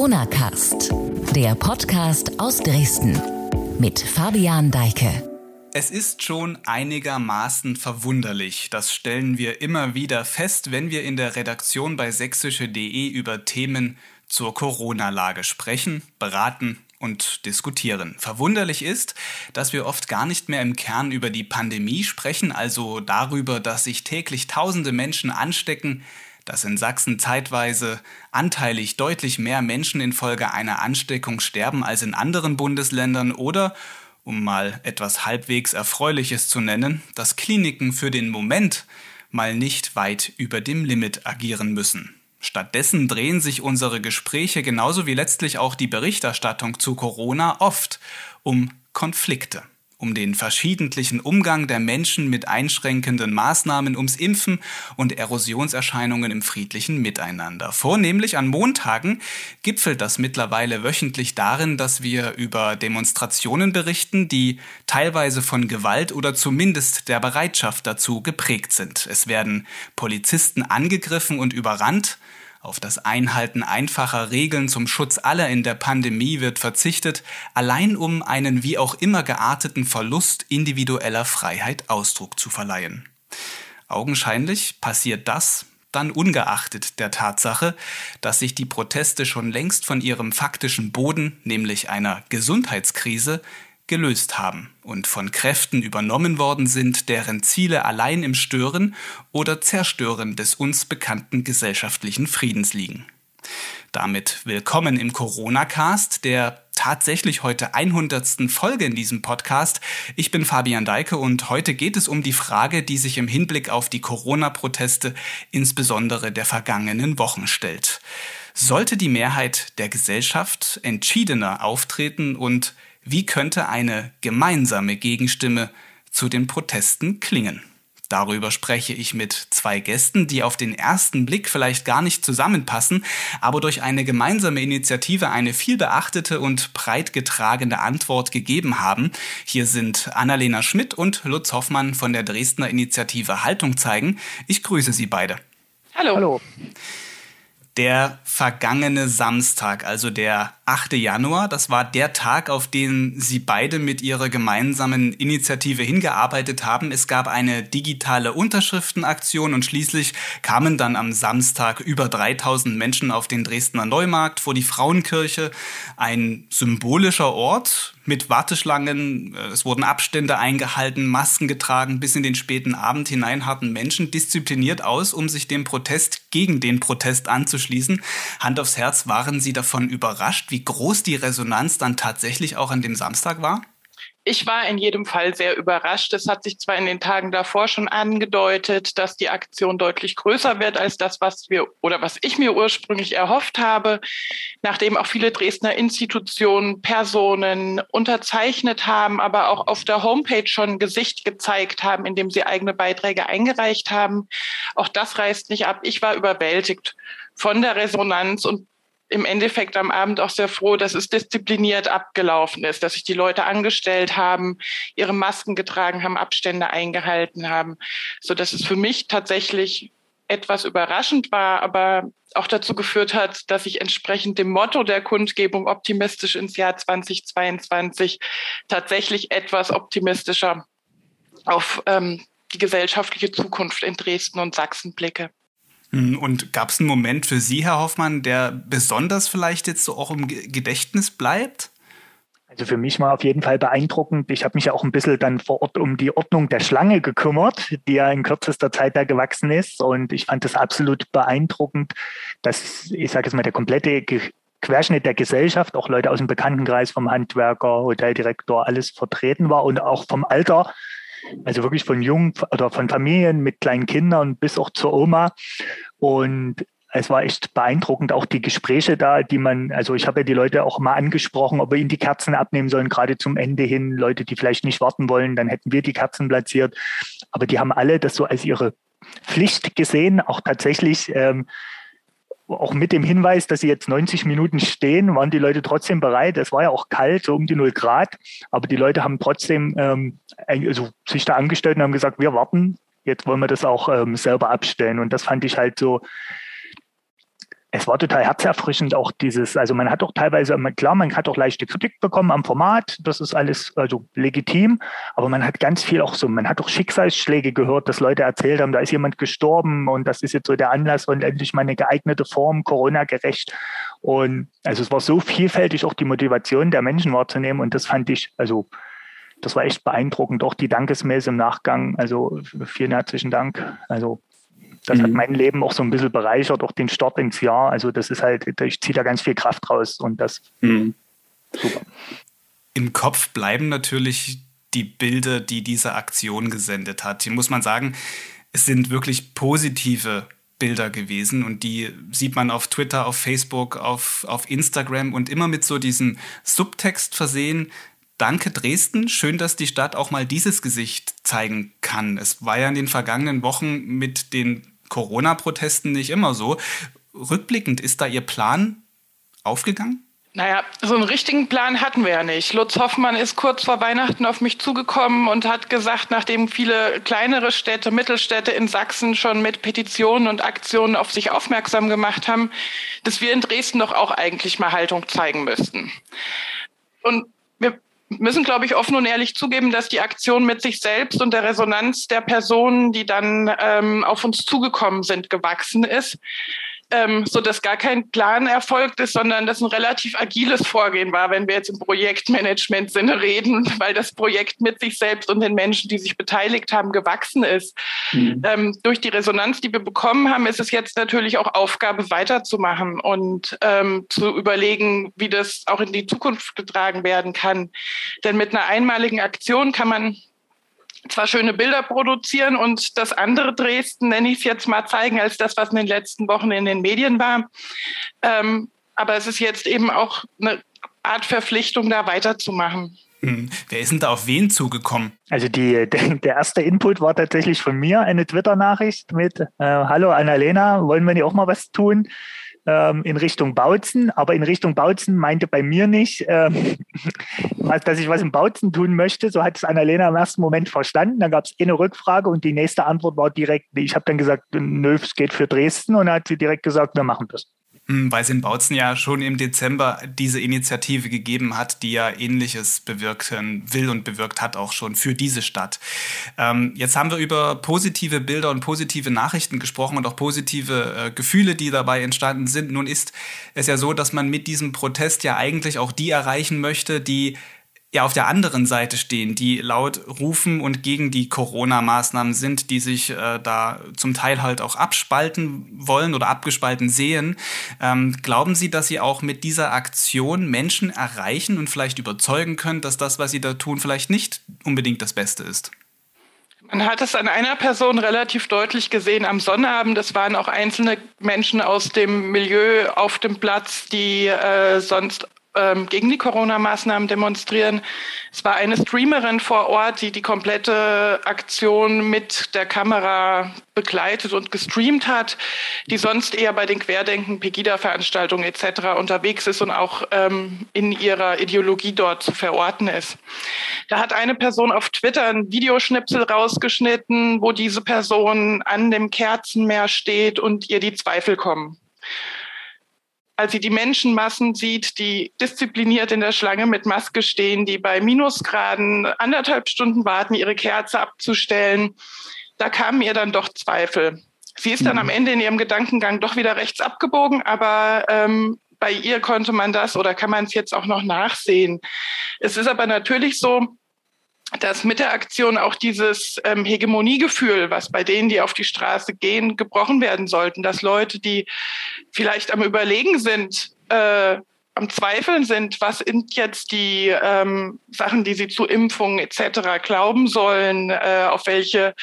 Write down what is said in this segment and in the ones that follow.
Corona Cast, der Podcast aus Dresden mit Fabian Deike. Es ist schon einigermaßen verwunderlich, das stellen wir immer wieder fest, wenn wir in der Redaktion bei sächsische.de über Themen zur Corona-Lage sprechen, beraten und diskutieren. Verwunderlich ist, dass wir oft gar nicht mehr im Kern über die Pandemie sprechen, also darüber, dass sich täglich tausende Menschen anstecken, dass in Sachsen zeitweise anteilig deutlich mehr Menschen infolge einer Ansteckung sterben als in anderen Bundesländern oder, um mal etwas halbwegs Erfreuliches zu nennen, dass Kliniken für den Moment mal nicht weit über dem Limit agieren müssen. Stattdessen drehen sich unsere Gespräche genauso wie letztlich auch die Berichterstattung zu Corona oft um Konflikte um den verschiedentlichen Umgang der Menschen mit einschränkenden Maßnahmen ums Impfen und Erosionserscheinungen im friedlichen Miteinander. Vornehmlich an Montagen gipfelt das mittlerweile wöchentlich darin, dass wir über Demonstrationen berichten, die teilweise von Gewalt oder zumindest der Bereitschaft dazu geprägt sind. Es werden Polizisten angegriffen und überrannt, auf das Einhalten einfacher Regeln zum Schutz aller in der Pandemie wird verzichtet, allein um einen wie auch immer gearteten Verlust individueller Freiheit Ausdruck zu verleihen. Augenscheinlich passiert das dann ungeachtet der Tatsache, dass sich die Proteste schon längst von ihrem faktischen Boden, nämlich einer Gesundheitskrise, gelöst haben und von Kräften übernommen worden sind, deren Ziele allein im Stören oder Zerstören des uns bekannten gesellschaftlichen Friedens liegen. Damit willkommen im Corona-Cast, der tatsächlich heute 100. Folge in diesem Podcast. Ich bin Fabian Deike und heute geht es um die Frage, die sich im Hinblick auf die Corona-Proteste insbesondere der vergangenen Wochen stellt. Sollte die Mehrheit der Gesellschaft entschiedener auftreten und wie könnte eine gemeinsame Gegenstimme zu den Protesten klingen? Darüber spreche ich mit zwei Gästen, die auf den ersten Blick vielleicht gar nicht zusammenpassen, aber durch eine gemeinsame Initiative eine viel beachtete und breit getragene Antwort gegeben haben. Hier sind Annalena Schmidt und Lutz Hoffmann von der Dresdner Initiative Haltung zeigen. Ich grüße Sie beide. Hallo. Hallo. Der vergangene Samstag, also der 8. Januar, das war der Tag, auf den Sie beide mit Ihrer gemeinsamen Initiative hingearbeitet haben. Es gab eine digitale Unterschriftenaktion und schließlich kamen dann am Samstag über 3000 Menschen auf den Dresdner Neumarkt vor die Frauenkirche. Ein symbolischer Ort, mit Warteschlangen, äh, es wurden Abstände eingehalten, Masken getragen, bis in den späten Abend hinein harten Menschen diszipliniert aus, um sich dem Protest gegen den Protest anzuschließen. Hand aufs Herz, waren Sie davon überrascht, wie groß die Resonanz dann tatsächlich auch an dem Samstag war? Ich war in jedem Fall sehr überrascht. Es hat sich zwar in den Tagen davor schon angedeutet, dass die Aktion deutlich größer wird als das, was wir oder was ich mir ursprünglich erhofft habe, nachdem auch viele Dresdner Institutionen, Personen unterzeichnet haben, aber auch auf der Homepage schon Gesicht gezeigt haben, indem sie eigene Beiträge eingereicht haben. Auch das reißt nicht ab. Ich war überwältigt von der Resonanz und im Endeffekt am Abend auch sehr froh, dass es diszipliniert abgelaufen ist, dass sich die Leute angestellt haben, ihre Masken getragen haben, Abstände eingehalten haben, so dass es für mich tatsächlich etwas überraschend war, aber auch dazu geführt hat, dass ich entsprechend dem Motto der Kundgebung optimistisch ins Jahr 2022 tatsächlich etwas optimistischer auf ähm, die gesellschaftliche Zukunft in Dresden und Sachsen blicke. Hm, und gab es einen Moment für Sie, Herr Hoffmann, der besonders vielleicht jetzt so auch im Gedächtnis bleibt? Also für mich war auf jeden Fall beeindruckend. Ich habe mich ja auch ein bisschen dann vor Ort um die Ordnung der Schlange gekümmert, die ja in kürzester Zeit da gewachsen ist. Und ich fand das absolut beeindruckend, dass, ich sage jetzt mal, der komplette Querschnitt der Gesellschaft, auch Leute aus dem Bekanntenkreis, vom Handwerker, Hoteldirektor, alles vertreten war und auch vom Alter also wirklich von jungen oder von Familien mit kleinen Kindern bis auch zur Oma. Und es war echt beeindruckend, auch die Gespräche da, die man, also ich habe ja die Leute auch mal angesprochen, ob wir ihnen die Kerzen abnehmen sollen, gerade zum Ende hin. Leute, die vielleicht nicht warten wollen, dann hätten wir die Kerzen platziert. Aber die haben alle das so als ihre Pflicht gesehen, auch tatsächlich ähm, auch mit dem Hinweis, dass sie jetzt 90 Minuten stehen, waren die Leute trotzdem bereit. Es war ja auch kalt, so um die 0 Grad, aber die Leute haben trotzdem ähm, also sich da angestellt und haben gesagt, wir warten, jetzt wollen wir das auch ähm, selber abstellen. Und das fand ich halt so, es war total herzerfrischend auch dieses, also man hat auch teilweise, klar, man hat auch leichte Kritik bekommen am Format, das ist alles also legitim, aber man hat ganz viel auch so, man hat auch Schicksalsschläge gehört, dass Leute erzählt haben, da ist jemand gestorben und das ist jetzt so der Anlass und endlich mal eine geeignete Form, Corona-gerecht. Und also es war so vielfältig auch die Motivation der Menschen wahrzunehmen und das fand ich, also das war echt beeindruckend, auch die Dankesmails im Nachgang. Also vielen herzlichen Dank. Also das mhm. hat mein Leben auch so ein bisschen bereichert, auch den Start ins Jahr. Also das ist halt, ich ziehe da ganz viel Kraft raus und das mhm. super. Im Kopf bleiben natürlich die Bilder, die diese Aktion gesendet hat. Hier muss man sagen, es sind wirklich positive Bilder gewesen und die sieht man auf Twitter, auf Facebook, auf, auf Instagram und immer mit so diesem Subtext versehen, Danke Dresden, schön, dass die Stadt auch mal dieses Gesicht zeigen kann. Es war ja in den vergangenen Wochen mit den Corona-Protesten nicht immer so. Rückblickend, ist da Ihr Plan aufgegangen? Naja, so einen richtigen Plan hatten wir ja nicht. Lutz Hoffmann ist kurz vor Weihnachten auf mich zugekommen und hat gesagt, nachdem viele kleinere Städte, Mittelstädte in Sachsen schon mit Petitionen und Aktionen auf sich aufmerksam gemacht haben, dass wir in Dresden doch auch eigentlich mal Haltung zeigen müssten. Und müssen, glaube ich, offen und ehrlich zugeben, dass die Aktion mit sich selbst und der Resonanz der Personen, die dann ähm, auf uns zugekommen sind, gewachsen ist ähm, so dass gar kein Plan erfolgt ist, sondern das ein relativ agiles Vorgehen war, wenn wir jetzt im Projektmanagement-Sinne reden, weil das Projekt mit sich selbst und den Menschen, die sich beteiligt haben, gewachsen ist. Mhm. Ähm, durch die Resonanz, die wir bekommen haben, ist es jetzt natürlich auch Aufgabe, weiterzumachen und ähm, zu überlegen, wie das auch in die Zukunft getragen werden kann. Denn mit einer einmaligen Aktion kann man zwar schöne Bilder produzieren und das andere Dresden, nenne ich es jetzt mal, zeigen als das, was in den letzten Wochen in den Medien war. Ähm, aber es ist jetzt eben auch eine Art Verpflichtung, da weiterzumachen. Hm. Wer ist denn da auf wen zugekommen? Also die, der erste Input war tatsächlich von mir, eine Twitter-Nachricht mit äh, Hallo Annalena, wollen wir nicht auch mal was tun? Ähm, in Richtung Bautzen, aber in Richtung Bautzen meinte bei mir nicht, ähm, dass ich was im Bautzen tun möchte. So hat es Annalena im ersten Moment verstanden. Dann gab es eine Rückfrage und die nächste Antwort war direkt, ich habe dann gesagt, nö, es geht für Dresden und dann hat sie direkt gesagt, wir machen das. Hm, weil es in Bautzen ja schon im Dezember diese Initiative gegeben hat, die ja Ähnliches bewirken will und bewirkt hat auch schon für diese Stadt. Ähm, jetzt haben wir über positive Bilder und positive Nachrichten gesprochen und auch positive äh, Gefühle, die dabei entstanden sind. Nun ist es ja so, dass man mit diesem Protest ja eigentlich auch die erreichen möchte, die ja auf der anderen Seite stehen, die laut rufen und gegen die Corona-Maßnahmen sind, die sich äh, da zum Teil halt auch abspalten wollen oder abgespalten sehen. Ähm, glauben Sie, dass Sie auch mit dieser Aktion Menschen erreichen und vielleicht überzeugen können, dass das, was Sie da tun, vielleicht nicht unbedingt das Beste ist? Man hat es an einer Person relativ deutlich gesehen am Sonnabend. Es waren auch einzelne Menschen aus dem Milieu auf dem Platz, die äh, sonst ähm, gegen die Corona-Maßnahmen demonstrieren. Es war eine Streamerin vor Ort, die die komplette Aktion mit der Kamera begleitet und gestreamt hat, die sonst eher bei den Querdenken, Pegida-Veranstaltungen etc. unterwegs ist und auch ähm, in ihrer Ideologie dort zu verorten ist. Da hat eine Person auf Twitter ein Videoschnipsel rausgeschnitten, wo diese Person an dem Kerzenmeer steht und ihr die Zweifel kommen als sie die Menschenmassen sieht, die diszipliniert in der Schlange mit Maske stehen, die bei Minusgraden anderthalb Stunden warten, ihre Kerze abzustellen, da kamen ihr dann doch Zweifel. Sie ist dann mhm. am Ende in ihrem Gedankengang doch wieder rechts abgebogen, aber ähm, bei ihr konnte man das oder kann man es jetzt auch noch nachsehen. Es ist aber natürlich so, dass mit der Aktion auch dieses ähm, Hegemoniegefühl, was bei denen, die auf die Straße gehen, gebrochen werden sollten, dass Leute, die vielleicht am Überlegen sind, äh, am Zweifeln sind, was sind jetzt die ähm, Sachen, die sie zu Impfungen etc. glauben sollen, äh, auf welche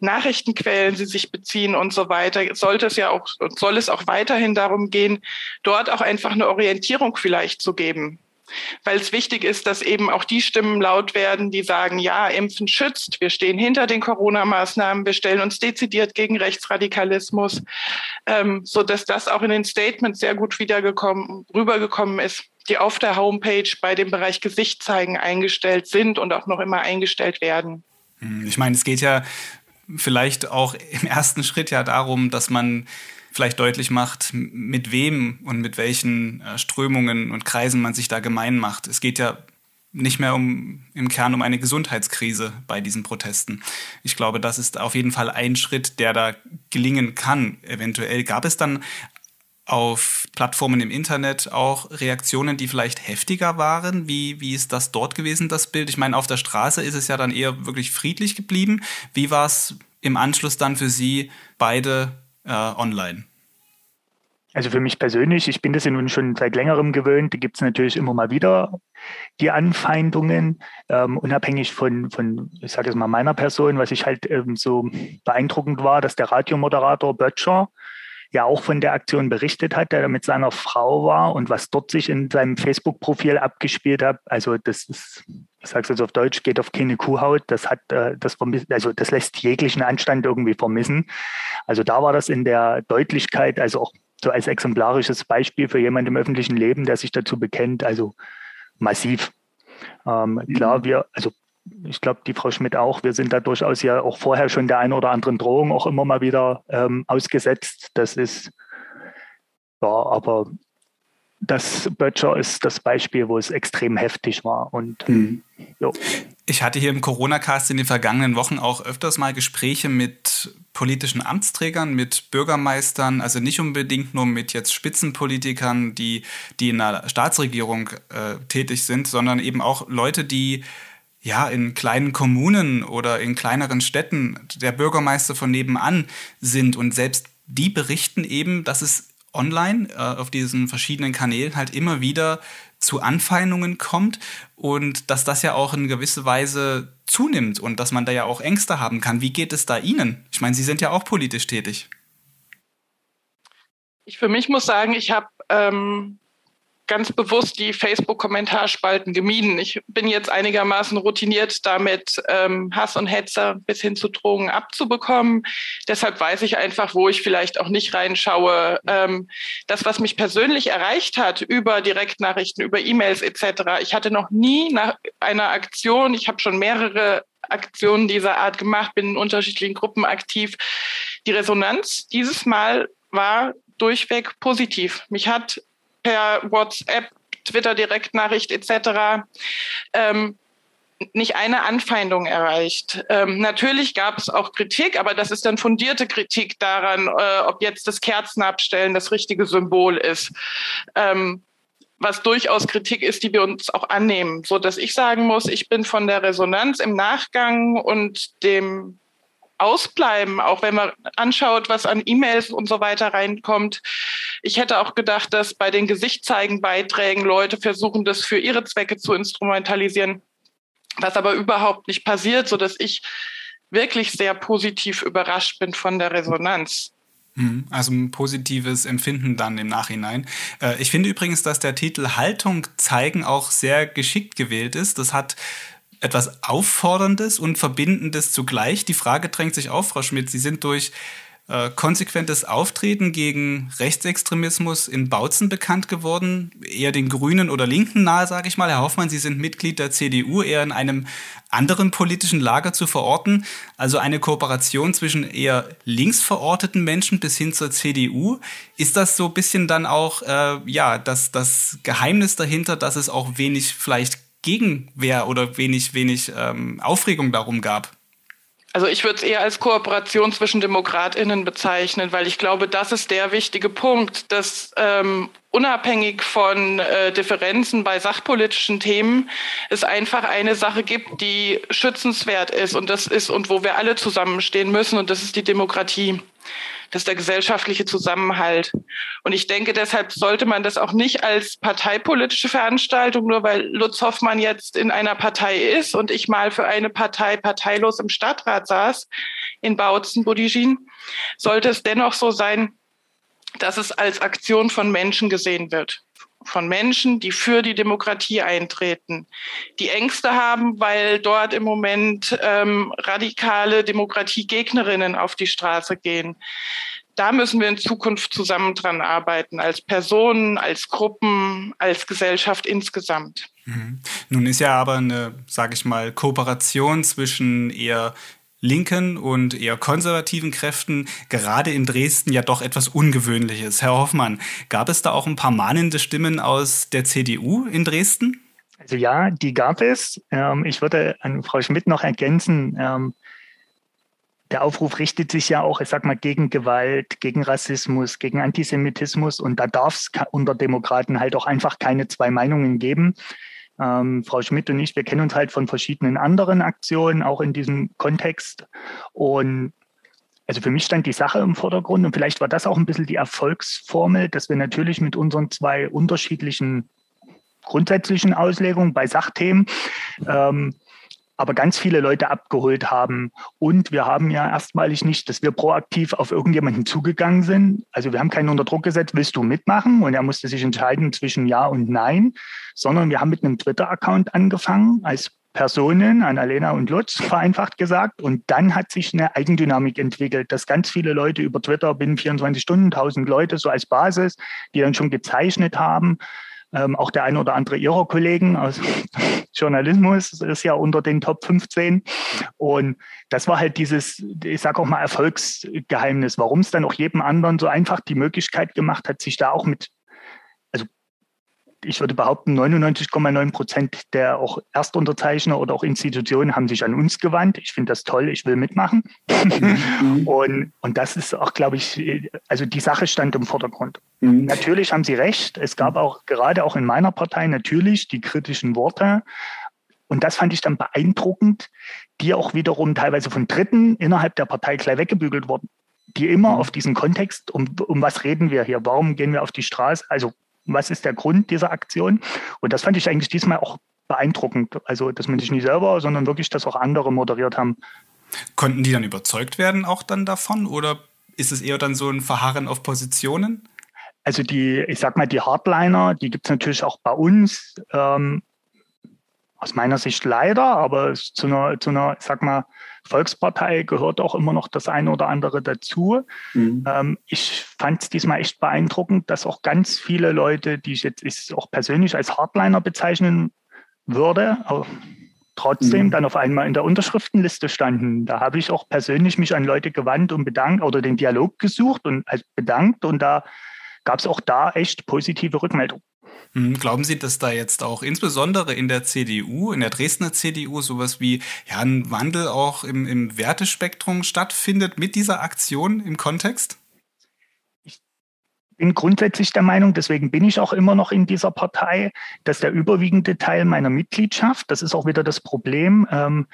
Nachrichtenquellen sie sich beziehen und so weiter, sollte es ja auch, soll es auch weiterhin darum gehen, dort auch einfach eine Orientierung vielleicht zu geben weil es wichtig ist, dass eben auch die Stimmen laut werden, die sagen, ja, Impfen schützt, wir stehen hinter den Corona-Maßnahmen, wir stellen uns dezidiert gegen Rechtsradikalismus, ähm, so dass das auch in den Statements sehr gut wiedergekommen, rübergekommen ist, die auf der Homepage bei dem Bereich Gesicht zeigen eingestellt sind und auch noch immer eingestellt werden. Hm, ich meine, es geht ja vielleicht auch im ersten Schritt ja darum, dass man vielleicht deutlich macht, mit wem und mit welchen äh, Strömungen und Kreisen man sich da gemein macht. Es geht ja nicht mehr um im Kern um eine Gesundheitskrise bei diesen Protesten. Ich glaube, das ist auf jeden Fall ein Schritt, der da gelingen kann. Eventuell gab es dann auf Plattformen im Internet auch Reaktionen, die vielleicht heftiger waren? Wie, wie ist das dort gewesen, das Bild? Ich meine, auf der Straße ist es ja dann eher wirklich friedlich geblieben. Wie war es im Anschluss dann für Sie beide äh, online? Also für mich persönlich, ich bin das ja nun schon seit längerem gewöhnt, da gibt es natürlich immer mal wieder die Anfeindungen, ähm, unabhängig von, von, ich sage jetzt mal, meiner Person, was ich halt ähm, so beeindruckend war, dass der Radiomoderator Böttcher ja auch von der Aktion berichtet hat, der mit seiner Frau war und was dort sich in seinem Facebook-Profil abgespielt hat. Also das ist, ich sage es jetzt auf Deutsch, geht auf keine Kuhhaut. Das hat, äh, das also das lässt jeglichen Anstand irgendwie vermissen. Also da war das in der Deutlichkeit, also auch so als exemplarisches Beispiel für jemanden im öffentlichen Leben, der sich dazu bekennt, also massiv. Ähm, klar, mhm. wir, also ich glaube, die Frau Schmidt auch, wir sind da durchaus ja auch vorher schon der einen oder anderen Drohung auch immer mal wieder ähm, ausgesetzt. Das ist, ja, aber das Böttcher ist das Beispiel, wo es extrem heftig war. Und mhm. Ich hatte hier im Corona-Cast in den vergangenen Wochen auch öfters mal Gespräche mit politischen Amtsträgern, mit Bürgermeistern, also nicht unbedingt nur mit jetzt Spitzenpolitikern, die, die in einer Staatsregierung äh, tätig sind, sondern eben auch Leute, die ja, in kleinen Kommunen oder in kleineren Städten der Bürgermeister von nebenan sind und selbst die berichten eben, dass es online äh, auf diesen verschiedenen Kanälen halt immer wieder zu Anfeindungen kommt und dass das ja auch in gewisser Weise zunimmt und dass man da ja auch Ängste haben kann. Wie geht es da Ihnen? Ich meine, Sie sind ja auch politisch tätig. Ich für mich muss sagen, ich habe ähm, ganz bewusst die Facebook-Kommentarspalten gemieden. Ich bin jetzt einigermaßen routiniert damit, ähm, Hass und Hetzer bis hin zu Drohungen abzubekommen. Deshalb weiß ich einfach, wo ich vielleicht auch nicht reinschaue. Ähm, das, was mich persönlich erreicht hat über Direktnachrichten, über E-Mails etc. Ich hatte noch nie nach einer Aktion, ich habe schon mehrere Aktionen dieser Art gemacht, bin in unterschiedlichen Gruppen aktiv. Die Resonanz dieses Mal war durchweg positiv. Mich hat per WhatsApp, Twitter-Direktnachricht etc. Ähm, nicht eine Anfeindung erreicht. Ähm, natürlich gab es auch Kritik, aber das ist dann fundierte Kritik daran, äh, ob jetzt das Kerzenabstellen das richtige Symbol ist. Ähm, was durchaus Kritik ist, die wir uns auch annehmen, so dass ich sagen muss, ich bin von der Resonanz im Nachgang und dem ausbleiben, auch wenn man anschaut, was an E-Mails und so weiter reinkommt. Ich hätte auch gedacht, dass bei den Gesichtszeigen-Beiträgen Leute versuchen, das für ihre Zwecke zu instrumentalisieren, was aber überhaupt nicht passiert, so dass ich wirklich sehr positiv überrascht bin von der Resonanz. Mhm. Also ein positives Empfinden dann im Nachhinein. Äh, ich finde übrigens, dass der Titel Haltung zeigen auch sehr geschickt gewählt ist. Das hat etwas Aufforderndes und Verbindendes zugleich. Die Frage drängt sich auf, Frau Schmidt. Sie sind durch äh, konsequentes Auftreten gegen Rechtsextremismus in Bautzen bekannt geworden, eher den Grünen oder Linken nahe, sage ich mal. Herr Hoffmann, Sie sind Mitglied der CDU, eher in einem anderen politischen Lager zu verorten. Also eine Kooperation zwischen eher links verorteten Menschen bis hin zur CDU. Ist das so ein bisschen dann auch äh, ja das, das Geheimnis dahinter, dass es auch wenig vielleicht Gegenwehr oder wenig, wenig ähm, Aufregung darum gab? Also ich würde es eher als Kooperation zwischen Demokratinnen bezeichnen, weil ich glaube, das ist der wichtige Punkt, dass ähm, unabhängig von äh, Differenzen bei sachpolitischen Themen es einfach eine Sache gibt, die schützenswert ist und das ist und wo wir alle zusammenstehen müssen und das ist die Demokratie. Das ist der gesellschaftliche Zusammenhalt. Und ich denke, deshalb sollte man das auch nicht als parteipolitische Veranstaltung, nur weil Lutz Hoffmann jetzt in einer Partei ist und ich mal für eine Partei parteilos im Stadtrat saß, in Bautzen, Budigin, sollte es dennoch so sein, dass es als Aktion von Menschen gesehen wird von Menschen, die für die Demokratie eintreten, die Ängste haben, weil dort im Moment ähm, radikale Demokratiegegnerinnen auf die Straße gehen. Da müssen wir in Zukunft zusammen dran arbeiten, als Personen, als Gruppen, als Gesellschaft insgesamt. Mhm. Nun ist ja aber eine, sage ich mal, Kooperation zwischen eher linken und eher konservativen Kräften gerade in Dresden ja doch etwas Ungewöhnliches. Herr Hoffmann, gab es da auch ein paar mahnende Stimmen aus der CDU in Dresden? Also ja, die gab es. Ähm, ich würde an Frau Schmidt noch ergänzen, ähm, der Aufruf richtet sich ja auch, ich sag mal, gegen Gewalt, gegen Rassismus, gegen Antisemitismus. Und da darf es unter Demokraten halt auch einfach keine zwei Meinungen geben. Ähm, Frau Schmidt und ich, wir kennen uns halt von verschiedenen anderen Aktionen, auch in diesem Kontext. Und also für mich stand die Sache im Vordergrund und vielleicht war das auch ein bisschen die Erfolgsformel, dass wir natürlich mit unseren zwei unterschiedlichen grundsätzlichen Auslegungen bei Sachthemen ähm, aber ganz viele Leute abgeholt haben. Und wir haben ja erstmalig nicht, dass wir proaktiv auf irgendjemanden zugegangen sind. Also wir haben keinen unter Druck gesetzt, willst du mitmachen? Und er musste sich entscheiden zwischen Ja und Nein, sondern wir haben mit einem Twitter-Account angefangen als Personen, Annalena und Lutz, vereinfacht gesagt. Und dann hat sich eine Eigendynamik entwickelt, dass ganz viele Leute über Twitter binnen 24 Stunden, 1000 Leute so als Basis, die dann schon gezeichnet haben, ähm, auch der eine oder andere Ihrer Kollegen aus Journalismus ist ja unter den Top 15. Und das war halt dieses, ich sage auch mal, Erfolgsgeheimnis, warum es dann auch jedem anderen so einfach die Möglichkeit gemacht hat, sich da auch mit ich würde behaupten, 99,9 Prozent der auch Erstunterzeichner oder auch Institutionen haben sich an uns gewandt. Ich finde das toll, ich will mitmachen. Mhm. und, und das ist auch, glaube ich, also die Sache stand im Vordergrund. Mhm. Natürlich haben Sie recht. Es gab auch gerade auch in meiner Partei natürlich die kritischen Worte. Und das fand ich dann beeindruckend, die auch wiederum teilweise von Dritten innerhalb der Partei gleich weggebügelt wurden die immer mhm. auf diesen Kontext, um, um was reden wir hier, warum gehen wir auf die Straße, also was ist der Grund dieser Aktion? Und das fand ich eigentlich diesmal auch beeindruckend. Also, dass man sich nicht selber, sondern wirklich, dass auch andere moderiert haben. Konnten die dann überzeugt werden auch dann davon? Oder ist es eher dann so ein Verharren auf Positionen? Also die, ich sag mal, die Hardliner, die gibt es natürlich auch bei uns. Ähm, aus meiner Sicht leider, aber zu einer, zu einer, ich sag mal, Volkspartei gehört auch immer noch das eine oder andere dazu. Mhm. Ähm, ich fand es diesmal echt beeindruckend, dass auch ganz viele Leute, die ich jetzt ich auch persönlich als Hardliner bezeichnen würde, trotzdem mhm. dann auf einmal in der Unterschriftenliste standen. Da habe ich auch persönlich mich an Leute gewandt und bedankt oder den Dialog gesucht und halt bedankt und da gab es auch da echt positive Rückmeldungen. Hm, glauben Sie, dass da jetzt auch insbesondere in der CDU, in der Dresdner CDU, sowas wie ja, ein Wandel auch im, im Wertespektrum stattfindet mit dieser Aktion im Kontext? Ich bin grundsätzlich der Meinung, deswegen bin ich auch immer noch in dieser Partei, dass der überwiegende Teil meiner Mitgliedschaft, das ist auch wieder das Problem, ähm,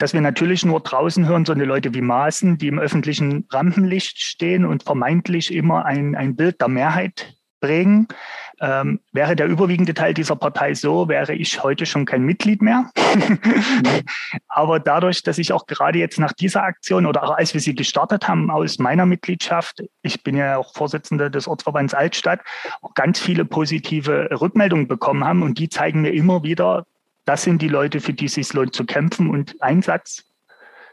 dass wir natürlich nur draußen hören, so eine Leute wie Maaßen, die im öffentlichen Rampenlicht stehen und vermeintlich immer ein, ein Bild der Mehrheit prägen. Ähm, wäre der überwiegende Teil dieser Partei so, wäre ich heute schon kein Mitglied mehr. Aber dadurch, dass ich auch gerade jetzt nach dieser Aktion oder auch als wir sie gestartet haben aus meiner Mitgliedschaft, ich bin ja auch Vorsitzender des Ortsverbands Altstadt, auch ganz viele positive Rückmeldungen bekommen haben und die zeigen mir immer wieder, das sind die Leute, für die es sich lohnt zu kämpfen und Einsatz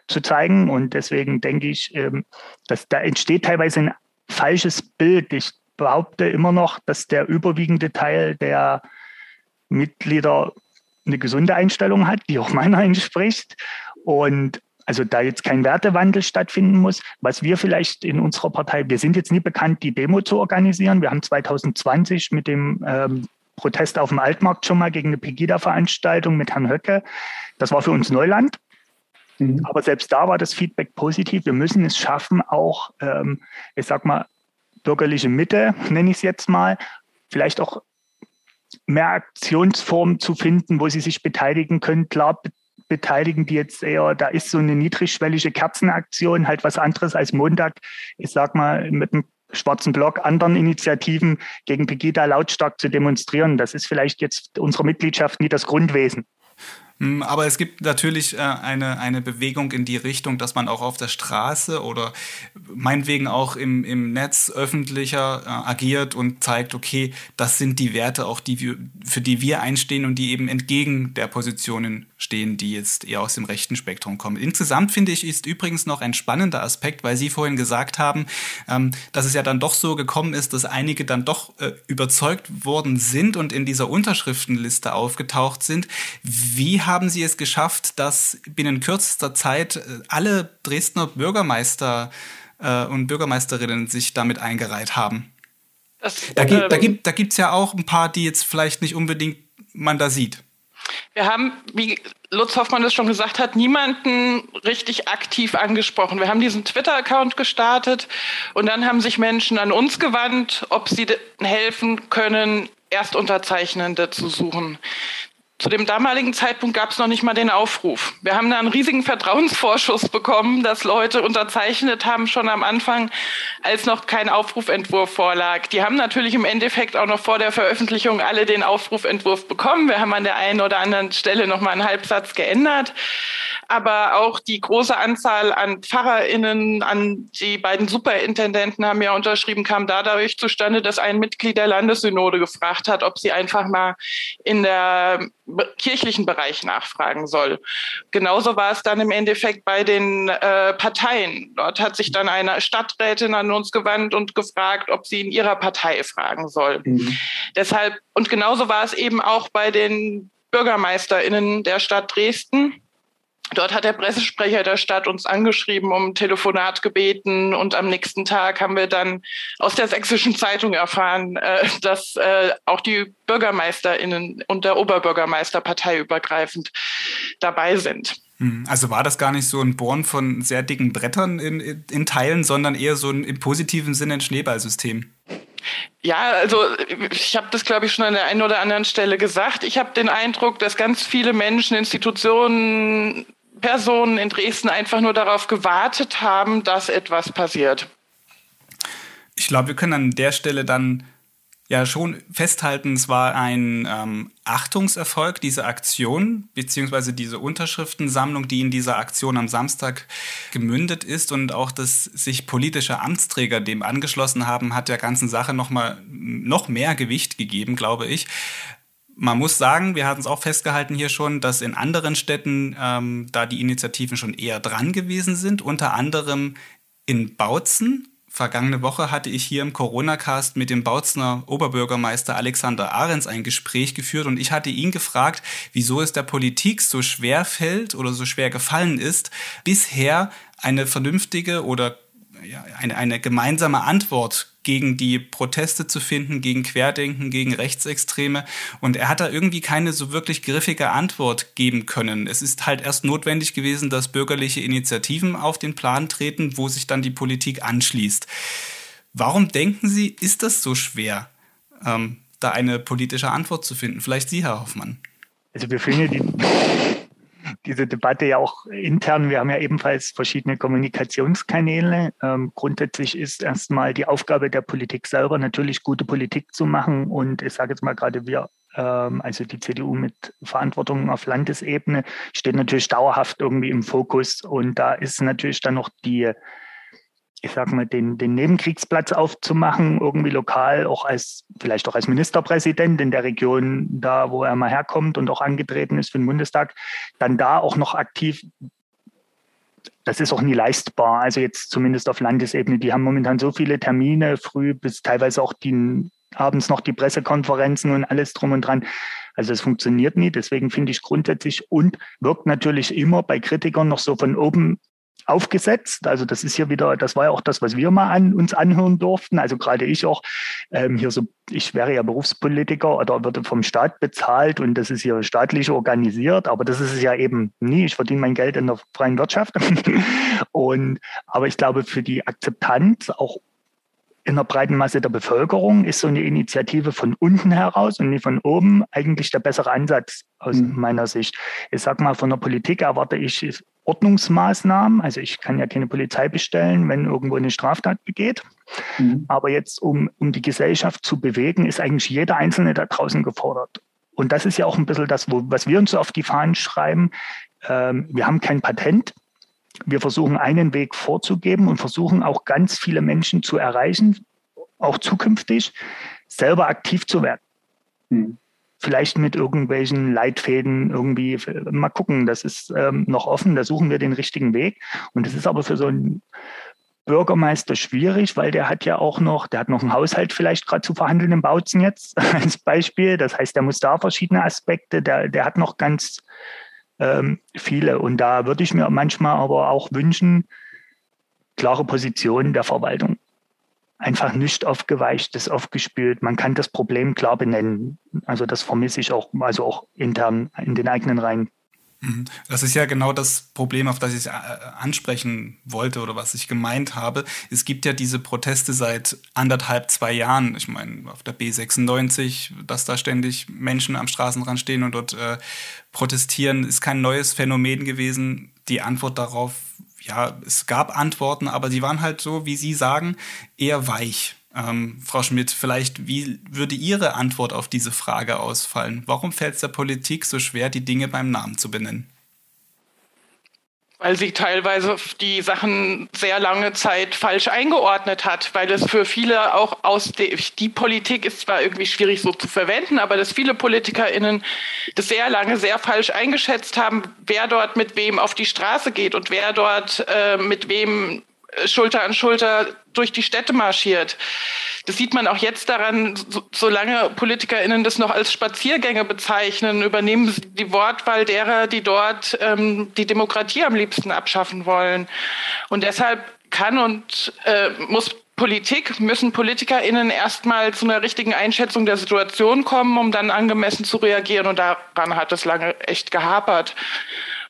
zu zeigen. Und deswegen denke ich, ähm, dass da entsteht teilweise ein falsches Bild. Ich behaupte immer noch, dass der überwiegende Teil der Mitglieder eine gesunde Einstellung hat, die auch meiner entspricht. Und also da jetzt kein Wertewandel stattfinden muss. Was wir vielleicht in unserer Partei, wir sind jetzt nie bekannt, die Demo zu organisieren. Wir haben 2020 mit dem ähm, Protest auf dem Altmarkt schon mal gegen eine Pegida-Veranstaltung mit Herrn Höcke. Das war für uns Neuland. Mhm. Aber selbst da war das Feedback positiv. Wir müssen es schaffen, auch, ähm, ich sag mal, bürgerliche Mitte, nenne ich es jetzt mal, vielleicht auch mehr Aktionsformen zu finden, wo sie sich beteiligen können. Klar, beteiligen die jetzt eher, da ist so eine niedrigschwellige Kerzenaktion halt was anderes als Montag, ich sag mal, mit einem schwarzen Block anderen Initiativen gegen Pegida lautstark zu demonstrieren. Das ist vielleicht jetzt unserer Mitgliedschaft nie das Grundwesen. Hm, aber es gibt natürlich äh, eine, eine Bewegung in die Richtung, dass man auch auf der Straße oder meinetwegen auch im, im Netz öffentlicher äh, agiert und zeigt, okay, das sind die Werte auch, die wir, für die wir einstehen und die eben entgegen der Positionen stehen, die jetzt eher aus dem rechten Spektrum kommen. Insgesamt finde ich, ist übrigens noch ein spannender Aspekt, weil Sie vorhin gesagt haben, ähm, dass es ja dann doch so gekommen ist, dass einige dann doch äh, überzeugt worden sind und in dieser Unterschriftenliste aufgetaucht sind. Wie haben Sie es geschafft, dass binnen kürzester Zeit äh, alle Dresdner Bürgermeister äh, und Bürgermeisterinnen sich damit eingereiht haben? Das, da gibt es ähm, da gibt, ja auch ein paar, die jetzt vielleicht nicht unbedingt man da sieht. Wir haben, wie Lutz Hoffmann es schon gesagt hat, niemanden richtig aktiv angesprochen. Wir haben diesen Twitter-Account gestartet und dann haben sich Menschen an uns gewandt, ob sie helfen können, Erstunterzeichnende zu suchen. Zu dem damaligen Zeitpunkt gab es noch nicht mal den Aufruf. Wir haben da einen riesigen Vertrauensvorschuss bekommen, dass Leute unterzeichnet haben schon am Anfang, als noch kein Aufrufentwurf vorlag. Die haben natürlich im Endeffekt auch noch vor der Veröffentlichung alle den Aufrufentwurf bekommen. Wir haben an der einen oder anderen Stelle noch mal einen Halbsatz geändert aber auch die große Anzahl an PfarrerInnen, an die beiden Superintendenten haben ja unterschrieben, kam dadurch zustande, dass ein Mitglied der Landessynode gefragt hat, ob sie einfach mal in der kirchlichen Bereich nachfragen soll. Genauso war es dann im Endeffekt bei den äh, Parteien. Dort hat sich dann eine Stadträtin an uns gewandt und gefragt, ob sie in ihrer Partei fragen soll. Mhm. Deshalb, und genauso war es eben auch bei den BürgermeisterInnen der Stadt Dresden Dort hat der Pressesprecher der Stadt uns angeschrieben, um ein Telefonat gebeten und am nächsten Tag haben wir dann aus der sächsischen Zeitung erfahren, äh, dass äh, auch die BürgermeisterInnen und der Oberbürgermeister parteiübergreifend dabei sind. Hm, also war das gar nicht so ein Bohren von sehr dicken Brettern in, in Teilen, sondern eher so ein im positiven Sinne ein Schneeballsystem? Ja, also ich habe das, glaube ich, schon an der einen oder anderen Stelle gesagt. Ich habe den Eindruck, dass ganz viele Menschen, Institutionen, Personen in Dresden einfach nur darauf gewartet haben, dass etwas passiert. Ich glaube, wir können an der Stelle dann ja schon festhalten, es war ein ähm, Achtungserfolg, diese Aktion, beziehungsweise diese Unterschriftensammlung, die in dieser Aktion am Samstag gemündet ist und auch, dass sich politische Amtsträger dem angeschlossen haben, hat der ganzen Sache nochmal noch mehr Gewicht gegeben, glaube ich. Man muss sagen, wir hatten es auch festgehalten hier schon, dass in anderen Städten ähm, da die Initiativen schon eher dran gewesen sind, unter anderem in Bautzen. Vergangene Woche hatte ich hier im Corona-Cast mit dem Bautzener Oberbürgermeister Alexander Ahrens ein Gespräch geführt und ich hatte ihn gefragt, wieso es der Politik so schwer fällt oder so schwer gefallen ist, bisher eine vernünftige oder ja, eine, eine gemeinsame Antwort gegen die Proteste zu finden, gegen Querdenken, gegen Rechtsextreme. Und er hat da irgendwie keine so wirklich griffige Antwort geben können. Es ist halt erst notwendig gewesen, dass bürgerliche Initiativen auf den Plan treten, wo sich dann die Politik anschließt. Warum denken Sie, ist das so schwer, ähm, da eine politische Antwort zu finden? Vielleicht Sie, Herr Hoffmann. Also wir ja die, diese Debatte ja auch intern. Wir haben ja ebenfalls verschiedene Kommunikationskanäle. Ähm, grundsätzlich ist erstmal die Aufgabe der Politik selber natürlich gute Politik zu machen. Und ich sage jetzt mal gerade wir, ähm, also die CDU mit Verantwortung auf Landesebene, steht natürlich dauerhaft irgendwie im Fokus. Und da ist natürlich dann noch die ich sag mal, den, den Nebenkriegsplatz aufzumachen, irgendwie lokal, auch als, vielleicht auch als Ministerpräsident in der Region, da wo er mal herkommt und auch angetreten ist für den Bundestag, dann da auch noch aktiv das ist auch nie leistbar. Also jetzt zumindest auf Landesebene. Die haben momentan so viele Termine, früh bis teilweise auch die, abends noch die Pressekonferenzen und alles drum und dran. Also es funktioniert nie. Deswegen finde ich grundsätzlich und wirkt natürlich immer bei Kritikern noch so von oben aufgesetzt. Also das ist hier wieder, das war ja auch das, was wir mal an uns anhören durften. Also gerade ich auch ähm, hier so, ich wäre ja Berufspolitiker oder würde vom Staat bezahlt und das ist hier staatlich organisiert, aber das ist es ja eben nie. Ich verdiene mein Geld in der freien Wirtschaft. und aber ich glaube, für die Akzeptanz auch in der breiten Masse der Bevölkerung ist so eine Initiative von unten heraus und nicht von oben eigentlich der bessere Ansatz aus mhm. meiner Sicht. Ich sag mal, von der Politik erwarte ich Ordnungsmaßnahmen. Also ich kann ja keine Polizei bestellen, wenn irgendwo eine Straftat begeht. Mhm. Aber jetzt, um, um die Gesellschaft zu bewegen, ist eigentlich jeder Einzelne da draußen gefordert. Und das ist ja auch ein bisschen das, wo, was wir uns so auf die Fahnen schreiben. Ähm, wir haben kein Patent. Wir versuchen einen Weg vorzugeben und versuchen auch ganz viele Menschen zu erreichen, auch zukünftig, selber aktiv zu werden. Mhm. vielleicht mit irgendwelchen Leitfäden irgendwie mal gucken. Das ist ähm, noch offen, da suchen wir den richtigen Weg. Und das ist aber für so einen Bürgermeister schwierig, weil der hat ja auch noch, der hat noch einen Haushalt vielleicht gerade zu verhandeln im Bautzen jetzt als Beispiel. Das heißt, der muss da verschiedene Aspekte, der, der hat noch ganz ähm, viele. Und da würde ich mir manchmal aber auch wünschen, klare Positionen der Verwaltung einfach nicht aufgeweicht ist, aufgespült. Man kann das Problem klar benennen. Also das vermisse ich auch, also auch intern in den eigenen Reihen. Mhm. Das ist ja genau das Problem, auf das ich äh, ansprechen wollte oder was ich gemeint habe. Es gibt ja diese Proteste seit anderthalb, zwei Jahren. Ich meine, auf der B96, dass da ständig Menschen am Straßenrand stehen und dort äh, protestieren, ist kein neues Phänomen gewesen. Die Antwort darauf ja, es gab Antworten, aber sie waren halt so, wie Sie sagen, eher weich. Ähm, Frau Schmidt, vielleicht, wie würde Ihre Antwort auf diese Frage ausfallen? Warum fällt es der Politik so schwer, die Dinge beim Namen zu benennen? weil sie teilweise die Sachen sehr lange Zeit falsch eingeordnet hat, weil es für viele auch aus de, die Politik ist zwar irgendwie schwierig so zu verwenden, aber dass viele PolitikerInnen das sehr lange sehr falsch eingeschätzt haben, wer dort mit wem auf die Straße geht und wer dort äh, mit wem Schulter an Schulter durch die Städte marschiert. Das sieht man auch jetzt daran, so, solange PolitikerInnen das noch als Spaziergänge bezeichnen, übernehmen sie die Wortwahl derer, die dort ähm, die Demokratie am liebsten abschaffen wollen. Und deshalb kann und äh, muss Politik, müssen PolitikerInnen erstmal zu einer richtigen Einschätzung der Situation kommen, um dann angemessen zu reagieren. Und daran hat es lange echt gehapert.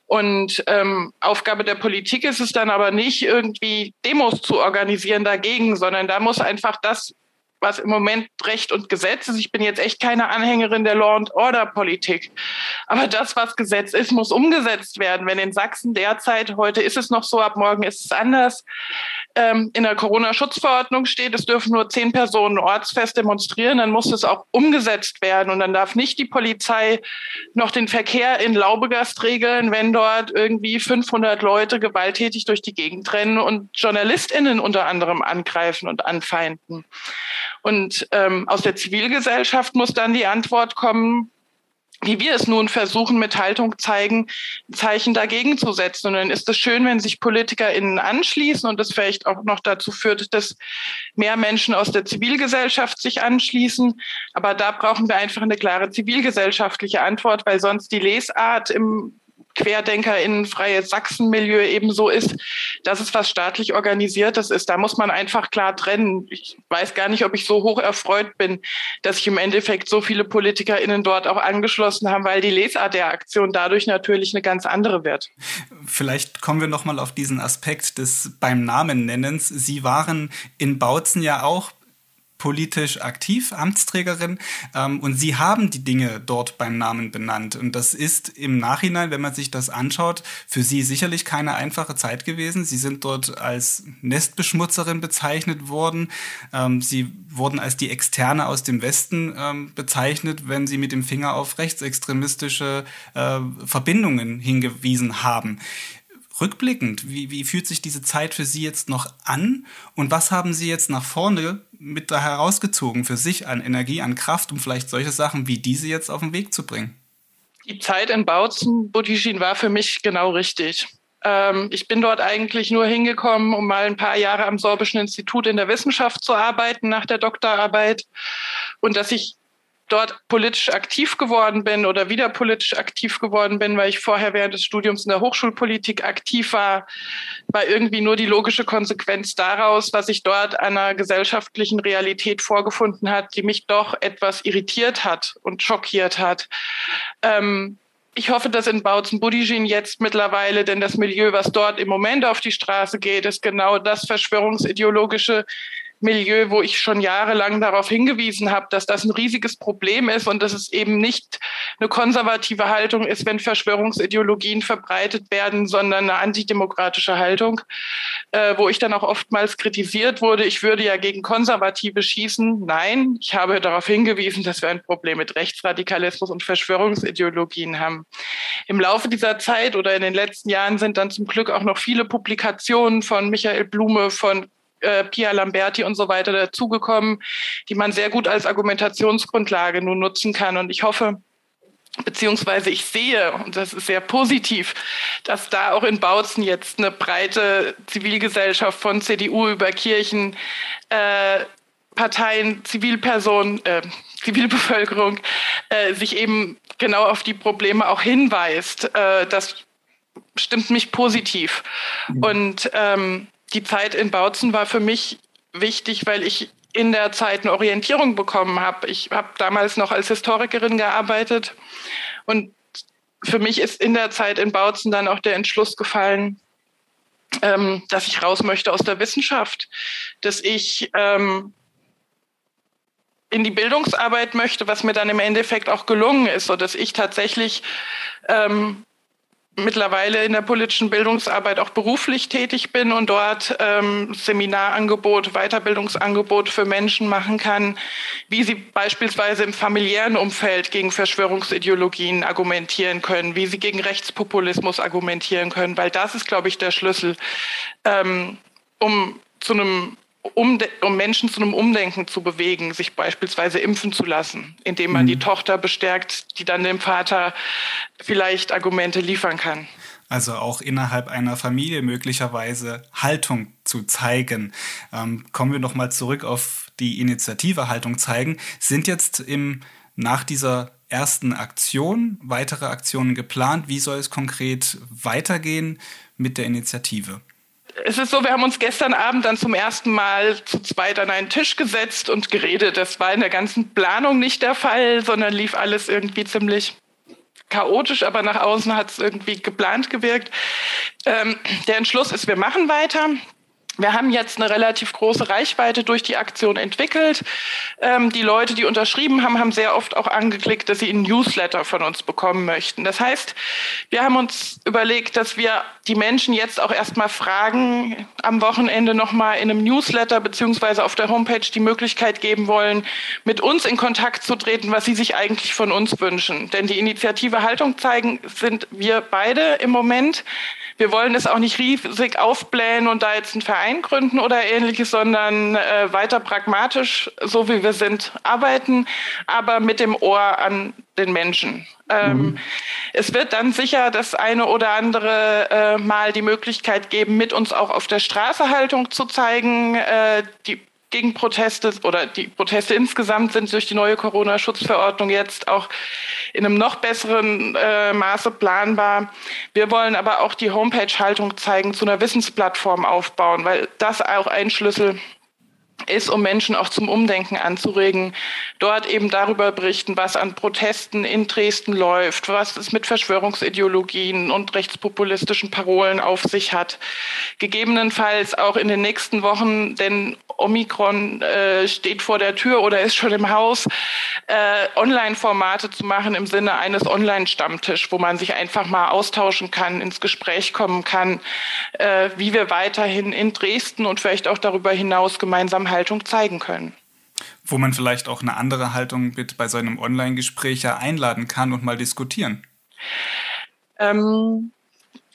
Und ähm, Aufgabe der Politik ist es dann aber nicht, irgendwie Demos zu organisieren dagegen, sondern da muss einfach das was im Moment Recht und Gesetz ist. Ich bin jetzt echt keine Anhängerin der Law and Order Politik. Aber das, was Gesetz ist, muss umgesetzt werden. Wenn in Sachsen derzeit, heute ist es noch so, ab morgen ist es anders, ähm, in der Corona-Schutzverordnung steht, es dürfen nur zehn Personen ortsfest demonstrieren, dann muss es auch umgesetzt werden. Und dann darf nicht die Polizei noch den Verkehr in Laubegast regeln, wenn dort irgendwie 500 Leute gewalttätig durch die Gegend rennen und JournalistInnen unter anderem angreifen und anfeinden. Und ähm, aus der Zivilgesellschaft muss dann die Antwort kommen, wie wir es nun versuchen, mit Haltung zeigen, Zeichen dagegen zu setzen. Und dann ist es schön, wenn sich PolitikerInnen anschließen und das vielleicht auch noch dazu führt, dass mehr Menschen aus der Zivilgesellschaft sich anschließen. Aber da brauchen wir einfach eine klare zivilgesellschaftliche Antwort, weil sonst die Lesart im QuerdenkerInnen freie Sachsen-Milieu eben so ist, dass es was staatlich organisiertes ist. Da muss man einfach klar trennen. Ich weiß gar nicht, ob ich so hoch erfreut bin, dass sich im Endeffekt so viele PolitikerInnen dort auch angeschlossen haben, weil die Lesart der Aktion dadurch natürlich eine ganz andere wird. Vielleicht kommen wir nochmal auf diesen Aspekt des beim Namen Nennens. Sie waren in Bautzen ja auch politisch aktiv, Amtsträgerin, ähm, und sie haben die Dinge dort beim Namen benannt. Und das ist im Nachhinein, wenn man sich das anschaut, für sie sicherlich keine einfache Zeit gewesen. Sie sind dort als Nestbeschmutzerin bezeichnet worden. Ähm, sie wurden als die Externe aus dem Westen ähm, bezeichnet, wenn sie mit dem Finger auf rechtsextremistische äh, Verbindungen hingewiesen haben. Rückblickend, wie, wie fühlt sich diese Zeit für Sie jetzt noch an und was haben Sie jetzt nach vorne mit da herausgezogen für sich an Energie, an Kraft, um vielleicht solche Sachen wie diese jetzt auf den Weg zu bringen? Die Zeit in Bautzen, Budishin, war für mich genau richtig. Ähm, ich bin dort eigentlich nur hingekommen, um mal ein paar Jahre am Sorbischen Institut in der Wissenschaft zu arbeiten nach der Doktorarbeit. Und dass ich dort politisch aktiv geworden bin oder wieder politisch aktiv geworden bin, weil ich vorher während des Studiums in der Hochschulpolitik aktiv war, war irgendwie nur die logische Konsequenz daraus, was sich dort einer gesellschaftlichen Realität vorgefunden hat, die mich doch etwas irritiert hat und schockiert hat. Ähm, ich hoffe, dass in Bautzen-Budijin jetzt mittlerweile, denn das Milieu, was dort im Moment auf die Straße geht, ist genau das verschwörungsideologische Milieu, wo ich schon jahrelang darauf hingewiesen habe, dass das ein riesiges Problem ist und dass es eben nicht eine konservative Haltung ist, wenn Verschwörungsideologien verbreitet werden, sondern eine antidemokratische Haltung, äh, wo ich dann auch oftmals kritisiert wurde, ich würde ja gegen Konservative schießen. Nein, ich habe darauf hingewiesen, dass wir ein Problem mit Rechtsradikalismus und Verschwörungsideologien haben. Im Laufe dieser Zeit oder in den letzten Jahren sind dann zum Glück auch noch viele Publikationen von Michael Blume, von äh, Pia Lamberti und so weiter dazugekommen, die man sehr gut als Argumentationsgrundlage nun nutzen kann. Und ich hoffe, beziehungsweise ich sehe, und das ist sehr positiv, dass da auch in Bautzen jetzt eine breite Zivilgesellschaft von CDU über Kirchen, äh, Parteien, Zivilpersonen, äh, Zivilbevölkerung äh, sich eben genau auf die Probleme auch hinweist. Äh, das stimmt mich positiv. Mhm. Und ähm, die Zeit in Bautzen war für mich wichtig, weil ich in der Zeit eine Orientierung bekommen habe. Ich habe damals noch als Historikerin gearbeitet und für mich ist in der Zeit in Bautzen dann auch der Entschluss gefallen, ähm, dass ich raus möchte aus der Wissenschaft, dass ich ähm, in die Bildungsarbeit möchte, was mir dann im Endeffekt auch gelungen ist, so dass ich tatsächlich ähm, mittlerweile in der politischen Bildungsarbeit auch beruflich tätig bin und dort ähm, Seminarangebot, Weiterbildungsangebot für Menschen machen kann, wie sie beispielsweise im familiären Umfeld gegen Verschwörungsideologien argumentieren können, wie sie gegen Rechtspopulismus argumentieren können, weil das ist, glaube ich, der Schlüssel, ähm, um zu einem um, um Menschen zu einem Umdenken zu bewegen, sich beispielsweise impfen zu lassen, indem man mhm. die Tochter bestärkt, die dann dem Vater vielleicht Argumente liefern kann. Also auch innerhalb einer Familie möglicherweise Haltung zu zeigen. Ähm, kommen wir nochmal zurück auf die Initiative Haltung zeigen. Sind jetzt im, nach dieser ersten Aktion weitere Aktionen geplant? Wie soll es konkret weitergehen mit der Initiative? Es ist so, wir haben uns gestern Abend dann zum ersten Mal zu zweit an einen Tisch gesetzt und geredet. Das war in der ganzen Planung nicht der Fall, sondern lief alles irgendwie ziemlich chaotisch, aber nach außen hat es irgendwie geplant gewirkt. Ähm, der Entschluss ist, wir machen weiter. Wir haben jetzt eine relativ große Reichweite durch die Aktion entwickelt. Ähm, die Leute, die unterschrieben haben, haben sehr oft auch angeklickt, dass sie einen Newsletter von uns bekommen möchten. Das heißt, wir haben uns überlegt, dass wir die Menschen jetzt auch erstmal fragen, am Wochenende nochmal in einem Newsletter beziehungsweise auf der Homepage die Möglichkeit geben wollen, mit uns in Kontakt zu treten, was sie sich eigentlich von uns wünschen. Denn die Initiative Haltung zeigen sind wir beide im Moment. Wir wollen es auch nicht riesig aufblähen und da jetzt einen Verein gründen oder ähnliches, sondern äh, weiter pragmatisch, so wie wir sind, arbeiten, aber mit dem Ohr an den Menschen. Ähm, mhm. Es wird dann sicher das eine oder andere äh, Mal die Möglichkeit geben, mit uns auch auf der Straße Haltung zu zeigen. Äh, die Gegenproteste oder die Proteste insgesamt sind durch die neue Corona-Schutzverordnung jetzt auch in einem noch besseren äh, Maße planbar. Wir wollen aber auch die Homepage-Haltung zeigen, zu einer Wissensplattform aufbauen, weil das auch ein Schlüssel ist, um Menschen auch zum Umdenken anzuregen, dort eben darüber berichten, was an Protesten in Dresden läuft, was es mit Verschwörungsideologien und rechtspopulistischen Parolen auf sich hat. Gegebenenfalls auch in den nächsten Wochen, denn Omikron äh, steht vor der Tür oder ist schon im Haus, äh, Online-Formate zu machen im Sinne eines Online-Stammtisch, wo man sich einfach mal austauschen kann, ins Gespräch kommen kann, äh, wie wir weiterhin in Dresden und vielleicht auch darüber hinaus gemeinsam Haltung zeigen können. Wo man vielleicht auch eine andere Haltung mit bei so einem Online-Gespräch ja einladen kann und mal diskutieren. Ähm,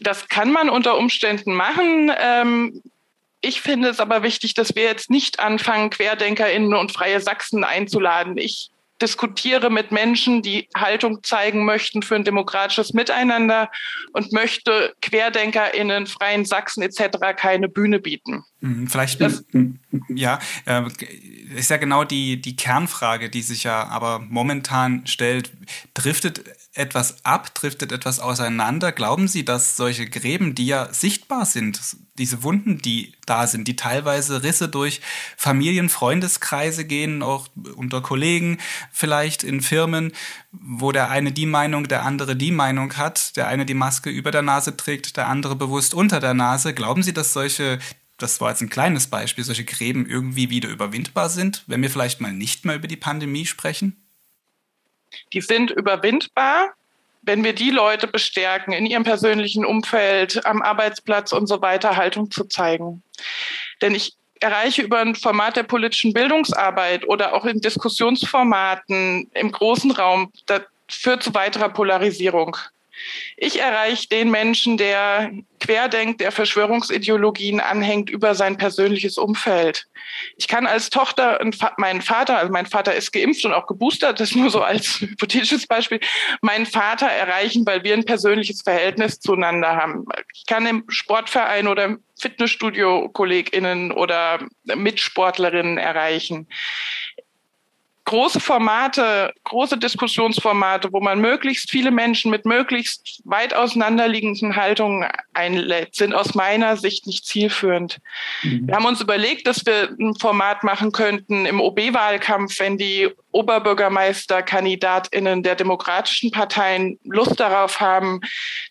das kann man unter Umständen machen. Ähm, ich finde es aber wichtig, dass wir jetzt nicht anfangen, QuerdenkerInnen und freie Sachsen einzuladen. Ich diskutiere mit Menschen, die Haltung zeigen möchten für ein demokratisches Miteinander und möchte QuerdenkerInnen, freien Sachsen etc. keine Bühne bieten. Mhm, vielleicht, das, ja, äh, ist ja genau die, die Kernfrage, die sich ja aber momentan stellt. Driftet etwas ab, driftet etwas auseinander? Glauben Sie, dass solche Gräben, die ja sichtbar sind, diese Wunden, die da sind, die teilweise Risse durch Familien, Freundeskreise gehen, auch unter Kollegen, vielleicht in Firmen, wo der eine die Meinung, der andere die Meinung hat, der eine die Maske über der Nase trägt, der andere bewusst unter der Nase. Glauben Sie, dass solche das war jetzt ein kleines Beispiel, solche Gräben irgendwie wieder überwindbar sind, wenn wir vielleicht mal nicht mehr über die Pandemie sprechen? Die sind überwindbar, wenn wir die Leute bestärken, in ihrem persönlichen Umfeld, am Arbeitsplatz und so weiter Haltung zu zeigen. Denn ich erreiche über ein Format der politischen Bildungsarbeit oder auch in Diskussionsformaten im großen Raum, das führt zu weiterer Polarisierung. Ich erreiche den Menschen, der querdenkt, der Verschwörungsideologien anhängt über sein persönliches Umfeld. Ich kann als Tochter meinen Vater, also mein Vater ist geimpft und auch geboostert, das nur so als hypothetisches Beispiel, meinen Vater erreichen, weil wir ein persönliches Verhältnis zueinander haben. Ich kann im Sportverein oder im Fitnessstudio KollegInnen oder Mitsportlerinnen erreichen große Formate, große Diskussionsformate, wo man möglichst viele Menschen mit möglichst weit auseinanderliegenden Haltungen einlädt, sind aus meiner Sicht nicht zielführend. Mhm. Wir haben uns überlegt, dass wir ein Format machen könnten im OB-Wahlkampf, wenn die Oberbürgermeisterkandidatinnen der demokratischen Parteien Lust darauf haben,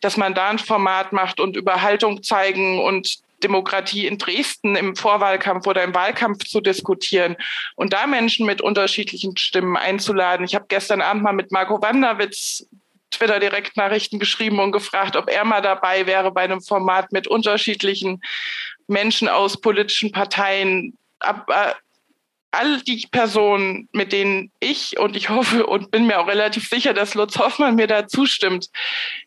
dass man da ein Format macht und über Haltung zeigen und Demokratie in Dresden im Vorwahlkampf oder im Wahlkampf zu diskutieren und da Menschen mit unterschiedlichen Stimmen einzuladen. Ich habe gestern Abend mal mit Marco Wanderwitz Twitter-Direktnachrichten geschrieben und gefragt, ob er mal dabei wäre bei einem Format mit unterschiedlichen Menschen aus politischen Parteien. Aber all die Personen, mit denen ich und ich hoffe und bin mir auch relativ sicher, dass Lutz Hoffmann mir da zustimmt,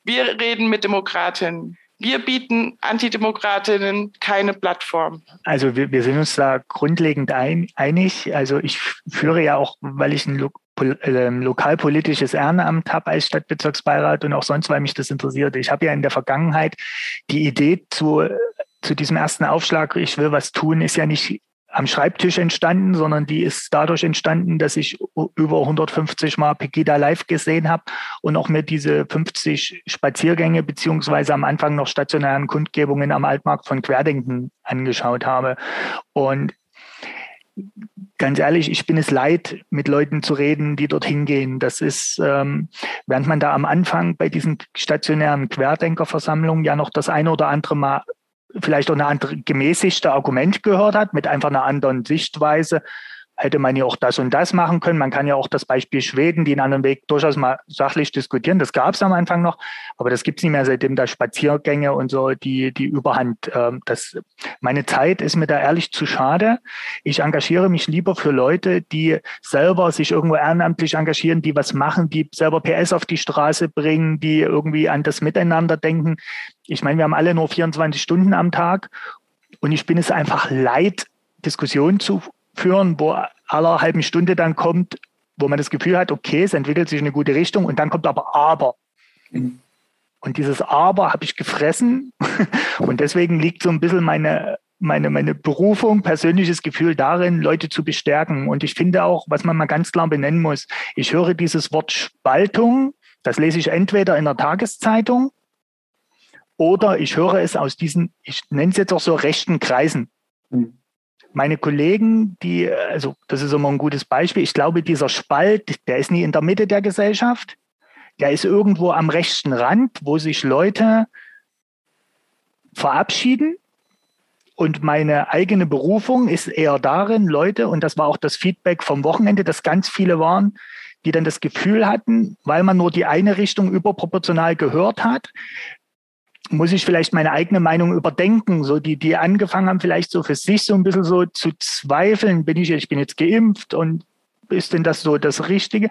wir reden mit Demokratinnen. Wir bieten Antidemokratinnen keine Plattform. Also wir, wir sind uns da grundlegend ein, einig. Also ich führe ja auch, weil ich ein Lo äh, lokalpolitisches Ehrenamt habe als Stadtbezirksbeirat und auch sonst, weil mich das interessiert. Ich habe ja in der Vergangenheit die Idee zu, zu diesem ersten Aufschlag, ich will was tun, ist ja nicht am Schreibtisch entstanden, sondern die ist dadurch entstanden, dass ich über 150 Mal Pegida live gesehen habe und auch mir diese 50 Spaziergänge beziehungsweise am Anfang noch stationären Kundgebungen am Altmarkt von Querdenken angeschaut habe. Und ganz ehrlich, ich bin es leid, mit Leuten zu reden, die dorthin gehen. Das ist, ähm, während man da am Anfang bei diesen stationären Querdenkerversammlungen ja noch das eine oder andere Mal vielleicht auch eine andere gemäßigte Argument gehört hat, mit einfach einer anderen Sichtweise, hätte man ja auch das und das machen können. Man kann ja auch das Beispiel Schweden, die einen anderen Weg durchaus mal sachlich diskutieren. Das gab es am Anfang noch, aber das gibt es nicht mehr, seitdem da Spaziergänge und so die, die Überhand. Ähm, das, meine Zeit ist mir da ehrlich zu schade. Ich engagiere mich lieber für Leute, die selber sich irgendwo ehrenamtlich engagieren, die was machen, die selber PS auf die Straße bringen, die irgendwie an das Miteinander denken. Ich meine, wir haben alle nur 24 Stunden am Tag und ich bin es einfach leid, Diskussionen zu führen, wo aller halben Stunde dann kommt, wo man das Gefühl hat, okay, es entwickelt sich in eine gute Richtung und dann kommt aber aber. Mhm. Und dieses aber habe ich gefressen und deswegen liegt so ein bisschen meine, meine, meine Berufung, persönliches Gefühl darin, Leute zu bestärken. Und ich finde auch, was man mal ganz klar benennen muss, ich höre dieses Wort Spaltung, das lese ich entweder in der Tageszeitung oder ich höre es aus diesen, ich nenne es jetzt auch so rechten Kreisen. Mhm meine Kollegen, die, also das ist immer ein gutes Beispiel, ich glaube, dieser Spalt, der ist nie in der Mitte der Gesellschaft, der ist irgendwo am rechten Rand, wo sich Leute verabschieden. Und meine eigene Berufung ist eher darin, Leute, und das war auch das Feedback vom Wochenende, dass ganz viele waren, die dann das Gefühl hatten, weil man nur die eine Richtung überproportional gehört hat, muss ich vielleicht meine eigene Meinung überdenken, so die, die angefangen haben, vielleicht so für sich so ein bisschen so zu zweifeln, bin ich, ich bin jetzt geimpft und ist denn das so das Richtige?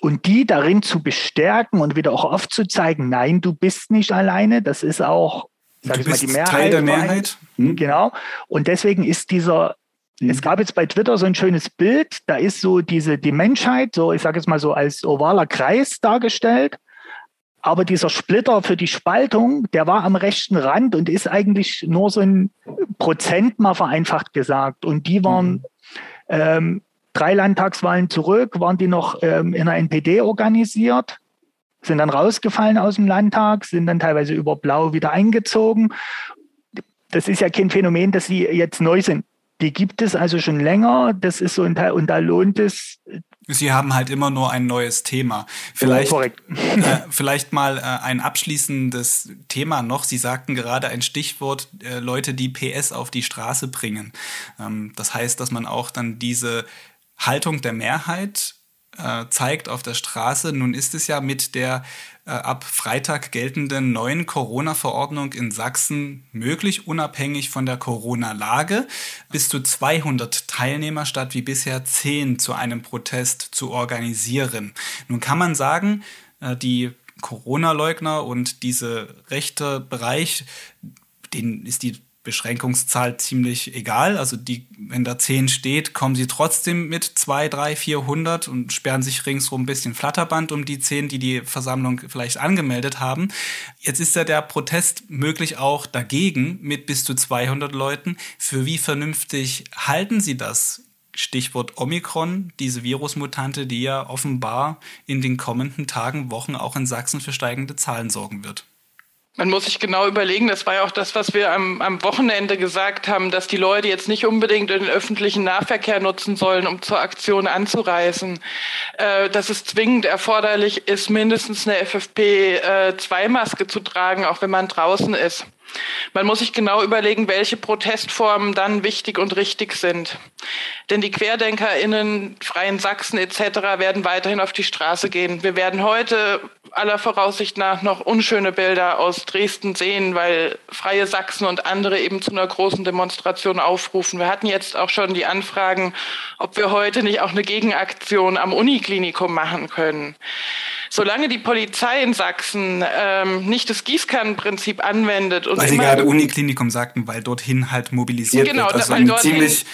Und die darin zu bestärken und wieder auch aufzuzeigen, nein, du bist nicht alleine, das ist auch, sag du ich mal, die Mehrheit. Teil der Mehrheit. Hm? Genau. Und deswegen ist dieser, hm. es gab jetzt bei Twitter so ein schönes Bild, da ist so diese, die Menschheit, so, ich sage jetzt mal so als ovaler Kreis dargestellt. Aber dieser Splitter für die Spaltung, der war am rechten Rand und ist eigentlich nur so ein Prozent mal vereinfacht gesagt. Und die waren mhm. ähm, drei Landtagswahlen zurück, waren die noch ähm, in der NPD organisiert, sind dann rausgefallen aus dem Landtag, sind dann teilweise über Blau wieder eingezogen. Das ist ja kein Phänomen, dass sie jetzt neu sind. Die gibt es also schon länger. Das ist so ein Teil, und da lohnt es, Sie haben halt immer nur ein neues Thema. Vielleicht, ja, äh, vielleicht mal äh, ein abschließendes Thema noch. Sie sagten gerade ein Stichwort, äh, Leute, die PS auf die Straße bringen. Ähm, das heißt, dass man auch dann diese Haltung der Mehrheit äh, zeigt auf der Straße. Nun ist es ja mit der ab Freitag geltenden neuen Corona-Verordnung in Sachsen möglich, unabhängig von der Corona-Lage, bis zu 200 Teilnehmer statt wie bisher 10 zu einem Protest zu organisieren. Nun kann man sagen, äh, die Corona-Leugner und diese rechte Bereich, denen ist die Beschränkungszahl ziemlich egal. Also die, wenn da 10 steht, kommen sie trotzdem mit 2, 3, 400 und sperren sich ringsrum ein bisschen Flatterband um die 10, die die Versammlung vielleicht angemeldet haben. Jetzt ist ja der Protest möglich auch dagegen mit bis zu 200 Leuten. Für wie vernünftig halten Sie das? Stichwort Omikron, diese Virusmutante, die ja offenbar in den kommenden Tagen, Wochen auch in Sachsen für steigende Zahlen sorgen wird. Man muss sich genau überlegen, das war ja auch das, was wir am, am, Wochenende gesagt haben, dass die Leute jetzt nicht unbedingt den öffentlichen Nahverkehr nutzen sollen, um zur Aktion anzureisen. Äh, dass es zwingend erforderlich ist, mindestens eine FFP2-Maske äh, zu tragen, auch wenn man draußen ist. Man muss sich genau überlegen, welche Protestformen dann wichtig und richtig sind. Denn die QuerdenkerInnen, Freien Sachsen etc. werden weiterhin auf die Straße gehen. Wir werden heute aller Voraussicht nach noch unschöne Bilder aus Dresden sehen, weil Freie Sachsen und andere eben zu einer großen Demonstration aufrufen. Wir hatten jetzt auch schon die Anfragen, ob wir heute nicht auch eine Gegenaktion am Uniklinikum machen können. Solange die Polizei in Sachsen ähm, nicht das Gießkannenprinzip anwendet und weil Sie gerade Uniklinikum sagten, weil dorthin halt mobilisiert genau, wird. Also eine ziemlich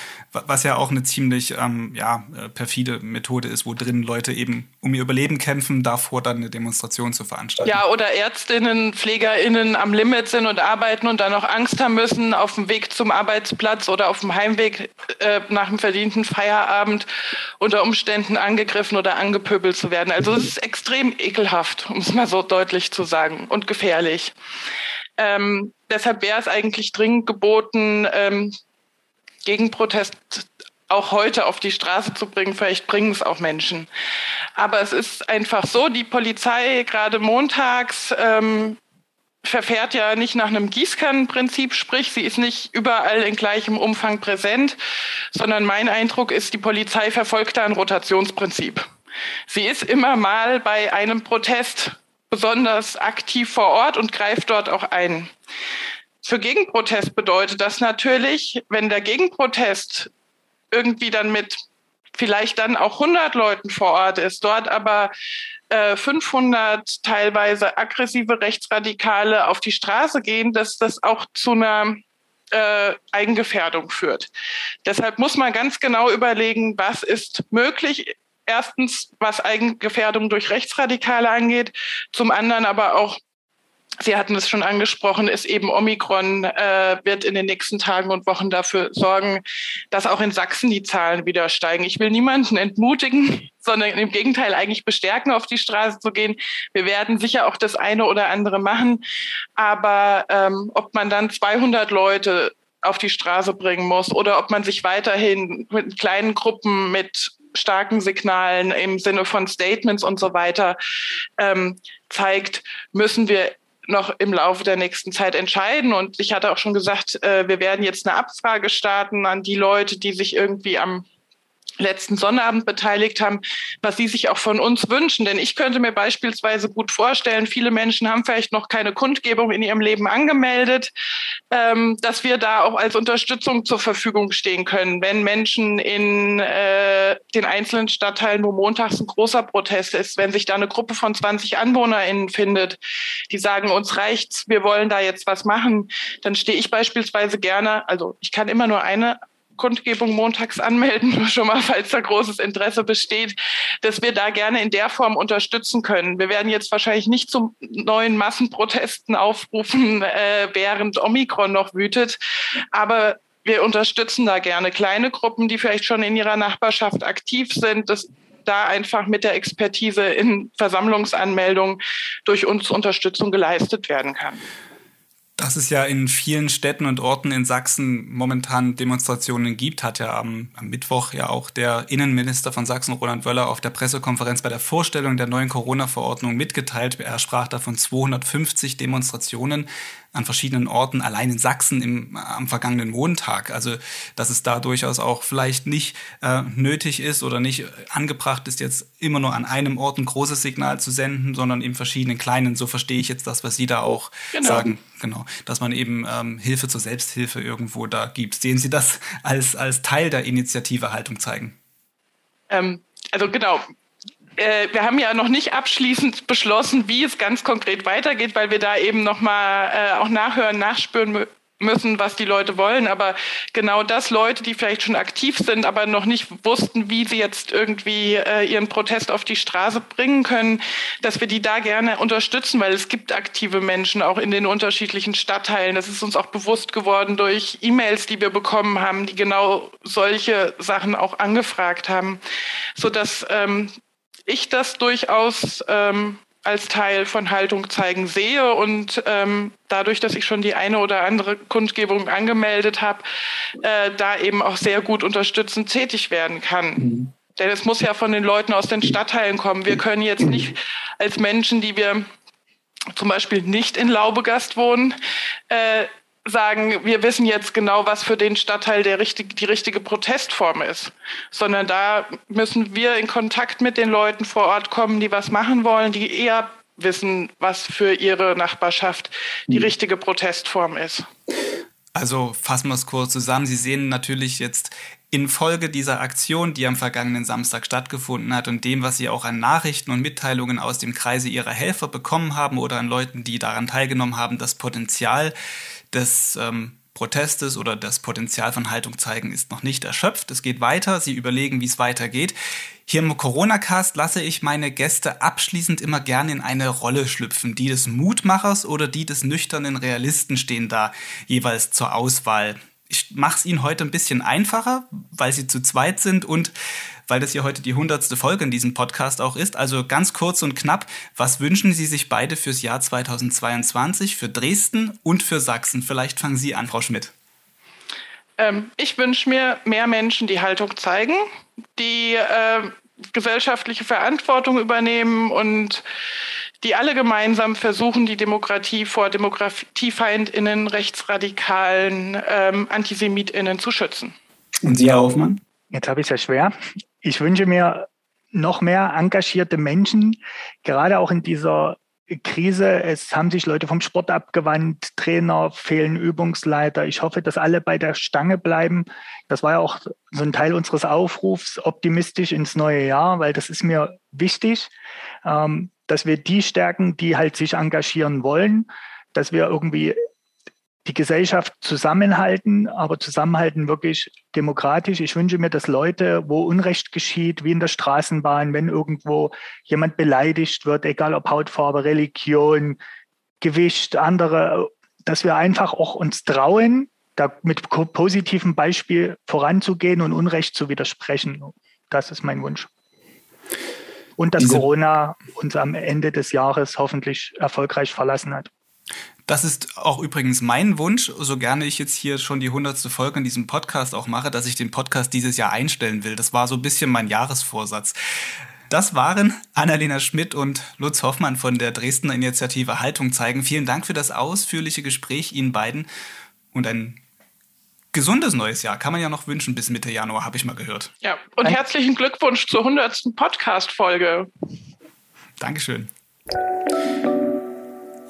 was ja auch eine ziemlich ähm, ja, äh, perfide Methode ist, wo drin Leute eben um ihr Überleben kämpfen, davor dann eine Demonstration zu veranstalten. Ja, oder Ärztinnen, PflegerInnen am Limit sind und arbeiten und dann noch Angst haben müssen, auf dem Weg zum Arbeitsplatz oder auf dem Heimweg äh, nach dem verdienten Feierabend unter Umständen angegriffen oder angepöbelt zu werden. Also es ist extrem ekelhaft, um es mal so deutlich zu sagen, und gefährlich. Ähm, deshalb wäre es eigentlich dringend geboten, ähm, Gegenprotest auch heute auf die Straße zu bringen. Vielleicht bringen es auch Menschen. Aber es ist einfach so, die Polizei gerade montags ähm, verfährt ja nicht nach einem Gießkannenprinzip, sprich, sie ist nicht überall in gleichem Umfang präsent, sondern mein Eindruck ist, die Polizei verfolgt da ein Rotationsprinzip. Sie ist immer mal bei einem Protest besonders aktiv vor Ort und greift dort auch ein. Für Gegenprotest bedeutet das natürlich, wenn der Gegenprotest irgendwie dann mit vielleicht dann auch 100 Leuten vor Ort ist, dort aber äh, 500 teilweise aggressive Rechtsradikale auf die Straße gehen, dass das auch zu einer äh, Eigengefährdung führt. Deshalb muss man ganz genau überlegen, was ist möglich. Erstens, was Eigengefährdung durch Rechtsradikale angeht, zum anderen aber auch Sie hatten es schon angesprochen, ist eben Omikron, äh, wird in den nächsten Tagen und Wochen dafür sorgen, dass auch in Sachsen die Zahlen wieder steigen. Ich will niemanden entmutigen, sondern im Gegenteil eigentlich bestärken, auf die Straße zu gehen. Wir werden sicher auch das eine oder andere machen. Aber ähm, ob man dann 200 Leute auf die Straße bringen muss oder ob man sich weiterhin mit kleinen Gruppen, mit starken Signalen im Sinne von Statements und so weiter ähm, zeigt, müssen wir noch im Laufe der nächsten Zeit entscheiden. Und ich hatte auch schon gesagt, äh, wir werden jetzt eine Abfrage starten an die Leute, die sich irgendwie am letzten Sonnabend beteiligt haben, was sie sich auch von uns wünschen. Denn ich könnte mir beispielsweise gut vorstellen, viele Menschen haben vielleicht noch keine Kundgebung in ihrem Leben angemeldet, ähm, dass wir da auch als Unterstützung zur Verfügung stehen können, wenn Menschen in äh, den einzelnen Stadtteilen, wo montags ein großer Protest ist, wenn sich da eine Gruppe von 20 AnwohnerInnen findet, die sagen, uns reicht's, wir wollen da jetzt was machen, dann stehe ich beispielsweise gerne, also ich kann immer nur eine Kundgebung montags anmelden, schon mal, falls da großes Interesse besteht, dass wir da gerne in der Form unterstützen können. Wir werden jetzt wahrscheinlich nicht zu neuen Massenprotesten aufrufen, äh, während Omikron noch wütet, aber wir unterstützen da gerne kleine Gruppen, die vielleicht schon in ihrer Nachbarschaft aktiv sind, dass da einfach mit der Expertise in Versammlungsanmeldungen durch uns Unterstützung geleistet werden kann dass es ja in vielen Städten und Orten in Sachsen momentan Demonstrationen gibt, hat ja am, am, Mittwoch ja auch der Innenminister von Sachsen, Roland Wöller, auf der Pressekonferenz bei der Vorstellung der neuen Corona-Verordnung mitgeteilt. Er sprach davon 250 Demonstrationen an verschiedenen Orten, allein in Sachsen im, am vergangenen Montag. Also, dass es da durchaus auch vielleicht nicht äh, nötig ist oder nicht angebracht ist, jetzt immer nur an einem Ort ein großes Signal zu senden, sondern in verschiedenen kleinen. So verstehe ich jetzt das, was Sie da auch genau. sagen. Genau, dass man eben ähm, Hilfe zur Selbsthilfe irgendwo da gibt. Sehen Sie das als, als Teil der Initiative Haltung zeigen? Ähm, also genau, äh, wir haben ja noch nicht abschließend beschlossen, wie es ganz konkret weitergeht, weil wir da eben nochmal äh, auch nachhören, nachspüren müssen, was die Leute wollen. Aber genau das Leute, die vielleicht schon aktiv sind, aber noch nicht wussten, wie sie jetzt irgendwie äh, ihren Protest auf die Straße bringen können, dass wir die da gerne unterstützen, weil es gibt aktive Menschen auch in den unterschiedlichen Stadtteilen. Das ist uns auch bewusst geworden durch E-Mails, die wir bekommen haben, die genau solche Sachen auch angefragt haben, so dass ähm, ich das durchaus ähm, als Teil von Haltung zeigen sehe und ähm, dadurch, dass ich schon die eine oder andere Kundgebung angemeldet habe, äh, da eben auch sehr gut unterstützend tätig werden kann. Mhm. Denn es muss ja von den Leuten aus den Stadtteilen kommen. Wir können jetzt nicht als Menschen, die wir zum Beispiel nicht in Laubegast wohnen, äh, sagen, wir wissen jetzt genau, was für den Stadtteil der richtig, die richtige Protestform ist, sondern da müssen wir in Kontakt mit den Leuten vor Ort kommen, die was machen wollen, die eher wissen, was für ihre Nachbarschaft die hm. richtige Protestform ist. Also fassen wir es kurz zusammen. Sie sehen natürlich jetzt infolge dieser Aktion, die am vergangenen Samstag stattgefunden hat und dem, was Sie auch an Nachrichten und Mitteilungen aus dem Kreise Ihrer Helfer bekommen haben oder an Leuten, die daran teilgenommen haben, das Potenzial des ähm, Protestes oder das Potenzial von Haltung zeigen ist noch nicht erschöpft. Es geht weiter. Sie überlegen, wie es weitergeht. Hier im Corona-Cast lasse ich meine Gäste abschließend immer gerne in eine Rolle schlüpfen. Die des Mutmachers oder die des nüchternen Realisten stehen da jeweils zur Auswahl. Ich mache es Ihnen heute ein bisschen einfacher, weil Sie zu zweit sind und weil das hier heute die hundertste Folge in diesem Podcast auch ist. Also ganz kurz und knapp, was wünschen Sie sich beide fürs Jahr 2022, für Dresden und für Sachsen? Vielleicht fangen Sie an, Frau Schmidt. Ähm, ich wünsche mir mehr Menschen, die Haltung zeigen, die äh, gesellschaftliche Verantwortung übernehmen und die alle gemeinsam versuchen, die Demokratie vor DemokratiefeindInnen, Rechtsradikalen, ähm, AntisemitInnen zu schützen. Und Sie, Herr Hoffmann? Jetzt habe ich es ja schwer. Ich wünsche mir noch mehr engagierte Menschen, gerade auch in dieser Krise. Es haben sich Leute vom Sport abgewandt, Trainer fehlen Übungsleiter. Ich hoffe, dass alle bei der Stange bleiben. Das war ja auch so ein Teil unseres Aufrufs, optimistisch ins neue Jahr, weil das ist mir wichtig, ähm, dass wir die stärken, die halt sich engagieren wollen, dass wir irgendwie die Gesellschaft zusammenhalten, aber zusammenhalten wirklich demokratisch. Ich wünsche mir, dass Leute, wo Unrecht geschieht, wie in der Straßenbahn, wenn irgendwo jemand beleidigt wird, egal ob Hautfarbe, Religion, Gewicht, andere, dass wir einfach auch uns trauen, da mit positivem Beispiel voranzugehen und Unrecht zu widersprechen. Das ist mein Wunsch. Und dass Diese Corona uns am Ende des Jahres hoffentlich erfolgreich verlassen hat. Das ist auch übrigens mein Wunsch, so gerne ich jetzt hier schon die hundertste Folge in diesem Podcast auch mache, dass ich den Podcast dieses Jahr einstellen will. Das war so ein bisschen mein Jahresvorsatz. Das waren Annalena Schmidt und Lutz Hoffmann von der Dresdner Initiative Haltung zeigen. Vielen Dank für das ausführliche Gespräch Ihnen beiden und ein gesundes neues Jahr kann man ja noch wünschen bis Mitte Januar, habe ich mal gehört. Ja, und herzlichen Glückwunsch zur hundertsten Podcast-Folge. Dankeschön.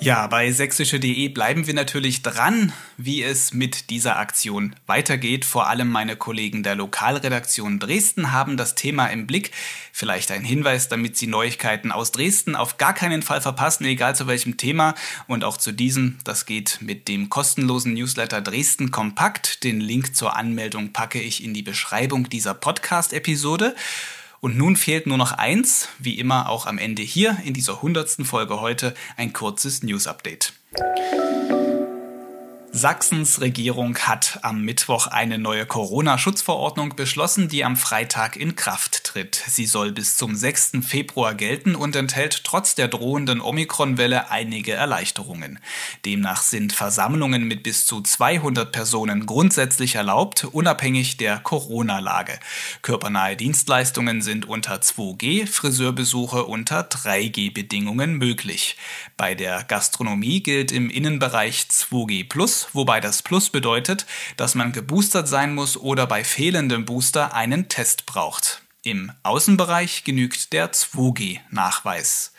Ja, bei sächsische.de bleiben wir natürlich dran, wie es mit dieser Aktion weitergeht. Vor allem meine Kollegen der Lokalredaktion Dresden haben das Thema im Blick. Vielleicht ein Hinweis, damit Sie Neuigkeiten aus Dresden auf gar keinen Fall verpassen, egal zu welchem Thema. Und auch zu diesem, das geht mit dem kostenlosen Newsletter Dresden Kompakt. Den Link zur Anmeldung packe ich in die Beschreibung dieser Podcast-Episode. Und nun fehlt nur noch eins, wie immer auch am Ende hier in dieser hundertsten Folge heute ein kurzes News-Update. Sachsens Regierung hat am Mittwoch eine neue Corona-Schutzverordnung beschlossen, die am Freitag in Kraft tritt. Sie soll bis zum 6. Februar gelten und enthält trotz der drohenden Omikron-Welle einige Erleichterungen. Demnach sind Versammlungen mit bis zu 200 Personen grundsätzlich erlaubt, unabhängig der Corona-Lage. Körpernahe Dienstleistungen sind unter 2G, Friseurbesuche unter 3G-Bedingungen möglich. Bei der Gastronomie gilt im Innenbereich 2G Plus, wobei das Plus bedeutet, dass man geboostert sein muss oder bei fehlendem Booster einen Test braucht. Im Außenbereich genügt der 2G-Nachweis.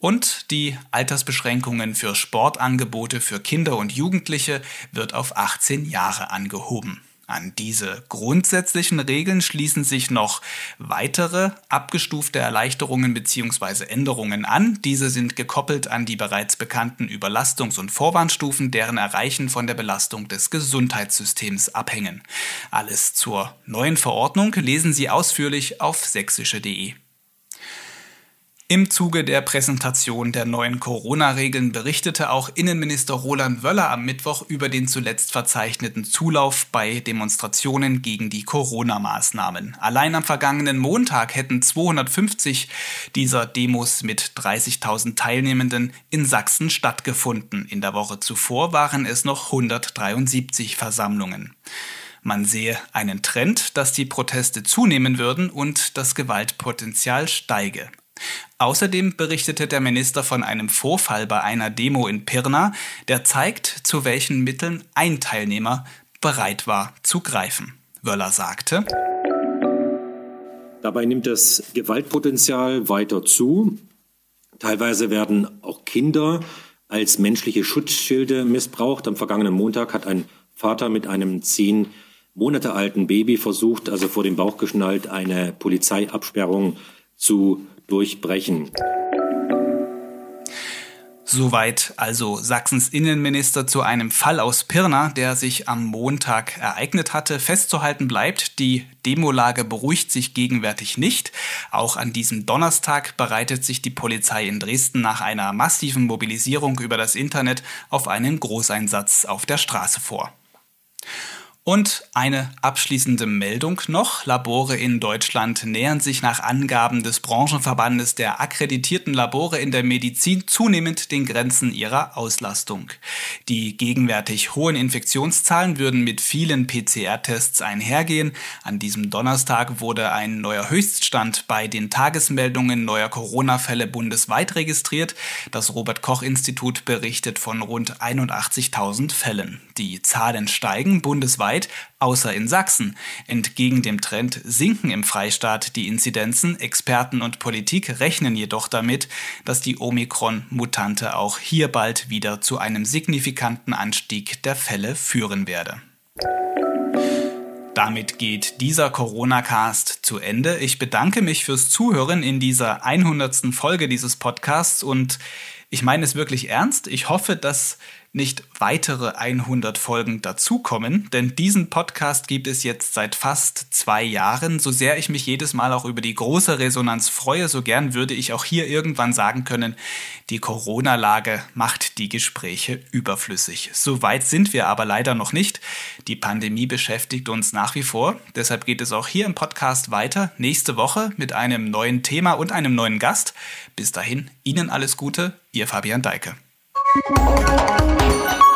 Und die Altersbeschränkungen für Sportangebote für Kinder und Jugendliche wird auf 18 Jahre angehoben. An diese grundsätzlichen Regeln schließen sich noch weitere abgestufte Erleichterungen bzw. Änderungen an. Diese sind gekoppelt an die bereits bekannten Überlastungs- und Vorwarnstufen, deren Erreichen von der Belastung des Gesundheitssystems abhängen. Alles zur neuen Verordnung lesen Sie ausführlich auf sächsische.de. Im Zuge der Präsentation der neuen Corona-Regeln berichtete auch Innenminister Roland Wöller am Mittwoch über den zuletzt verzeichneten Zulauf bei Demonstrationen gegen die Corona-Maßnahmen. Allein am vergangenen Montag hätten 250 dieser Demos mit 30.000 Teilnehmenden in Sachsen stattgefunden. In der Woche zuvor waren es noch 173 Versammlungen. Man sehe einen Trend, dass die Proteste zunehmen würden und das Gewaltpotenzial steige. Außerdem berichtete der Minister von einem Vorfall bei einer Demo in Pirna, der zeigt, zu welchen Mitteln ein Teilnehmer bereit war zu greifen. Wöller sagte, Dabei nimmt das Gewaltpotenzial weiter zu. Teilweise werden auch Kinder als menschliche Schutzschilde missbraucht. Am vergangenen Montag hat ein Vater mit einem zehn Monate alten Baby versucht, also vor dem Bauch geschnallt, eine Polizeiabsperrung zu durchbrechen. Soweit also Sachsens Innenminister zu einem Fall aus Pirna, der sich am Montag ereignet hatte. Festzuhalten bleibt, die Demolage beruhigt sich gegenwärtig nicht. Auch an diesem Donnerstag bereitet sich die Polizei in Dresden nach einer massiven Mobilisierung über das Internet auf einen Großeinsatz auf der Straße vor. Und eine abschließende Meldung noch. Labore in Deutschland nähern sich nach Angaben des Branchenverbandes der akkreditierten Labore in der Medizin zunehmend den Grenzen ihrer Auslastung. Die gegenwärtig hohen Infektionszahlen würden mit vielen PCR-Tests einhergehen. An diesem Donnerstag wurde ein neuer Höchststand bei den Tagesmeldungen neuer Corona-Fälle bundesweit registriert. Das Robert Koch Institut berichtet von rund 81.000 Fällen. Die Zahlen steigen bundesweit weltweit, außer in Sachsen. Entgegen dem Trend sinken im Freistaat die Inzidenzen. Experten und Politik rechnen jedoch damit, dass die Omikron-Mutante auch hier bald wieder zu einem signifikanten Anstieg der Fälle führen werde. Damit geht dieser Corona-Cast zu Ende. Ich bedanke mich fürs Zuhören in dieser 100. Folge dieses Podcasts und ich meine es wirklich ernst. Ich hoffe, dass nicht weitere 100 Folgen dazukommen, denn diesen Podcast gibt es jetzt seit fast zwei Jahren. So sehr ich mich jedes Mal auch über die große Resonanz freue, so gern würde ich auch hier irgendwann sagen können, die Corona-Lage macht die Gespräche überflüssig. So weit sind wir aber leider noch nicht. Die Pandemie beschäftigt uns nach wie vor. Deshalb geht es auch hier im Podcast weiter nächste Woche mit einem neuen Thema und einem neuen Gast. Bis dahin, Ihnen alles Gute, Ihr Fabian Deike. Música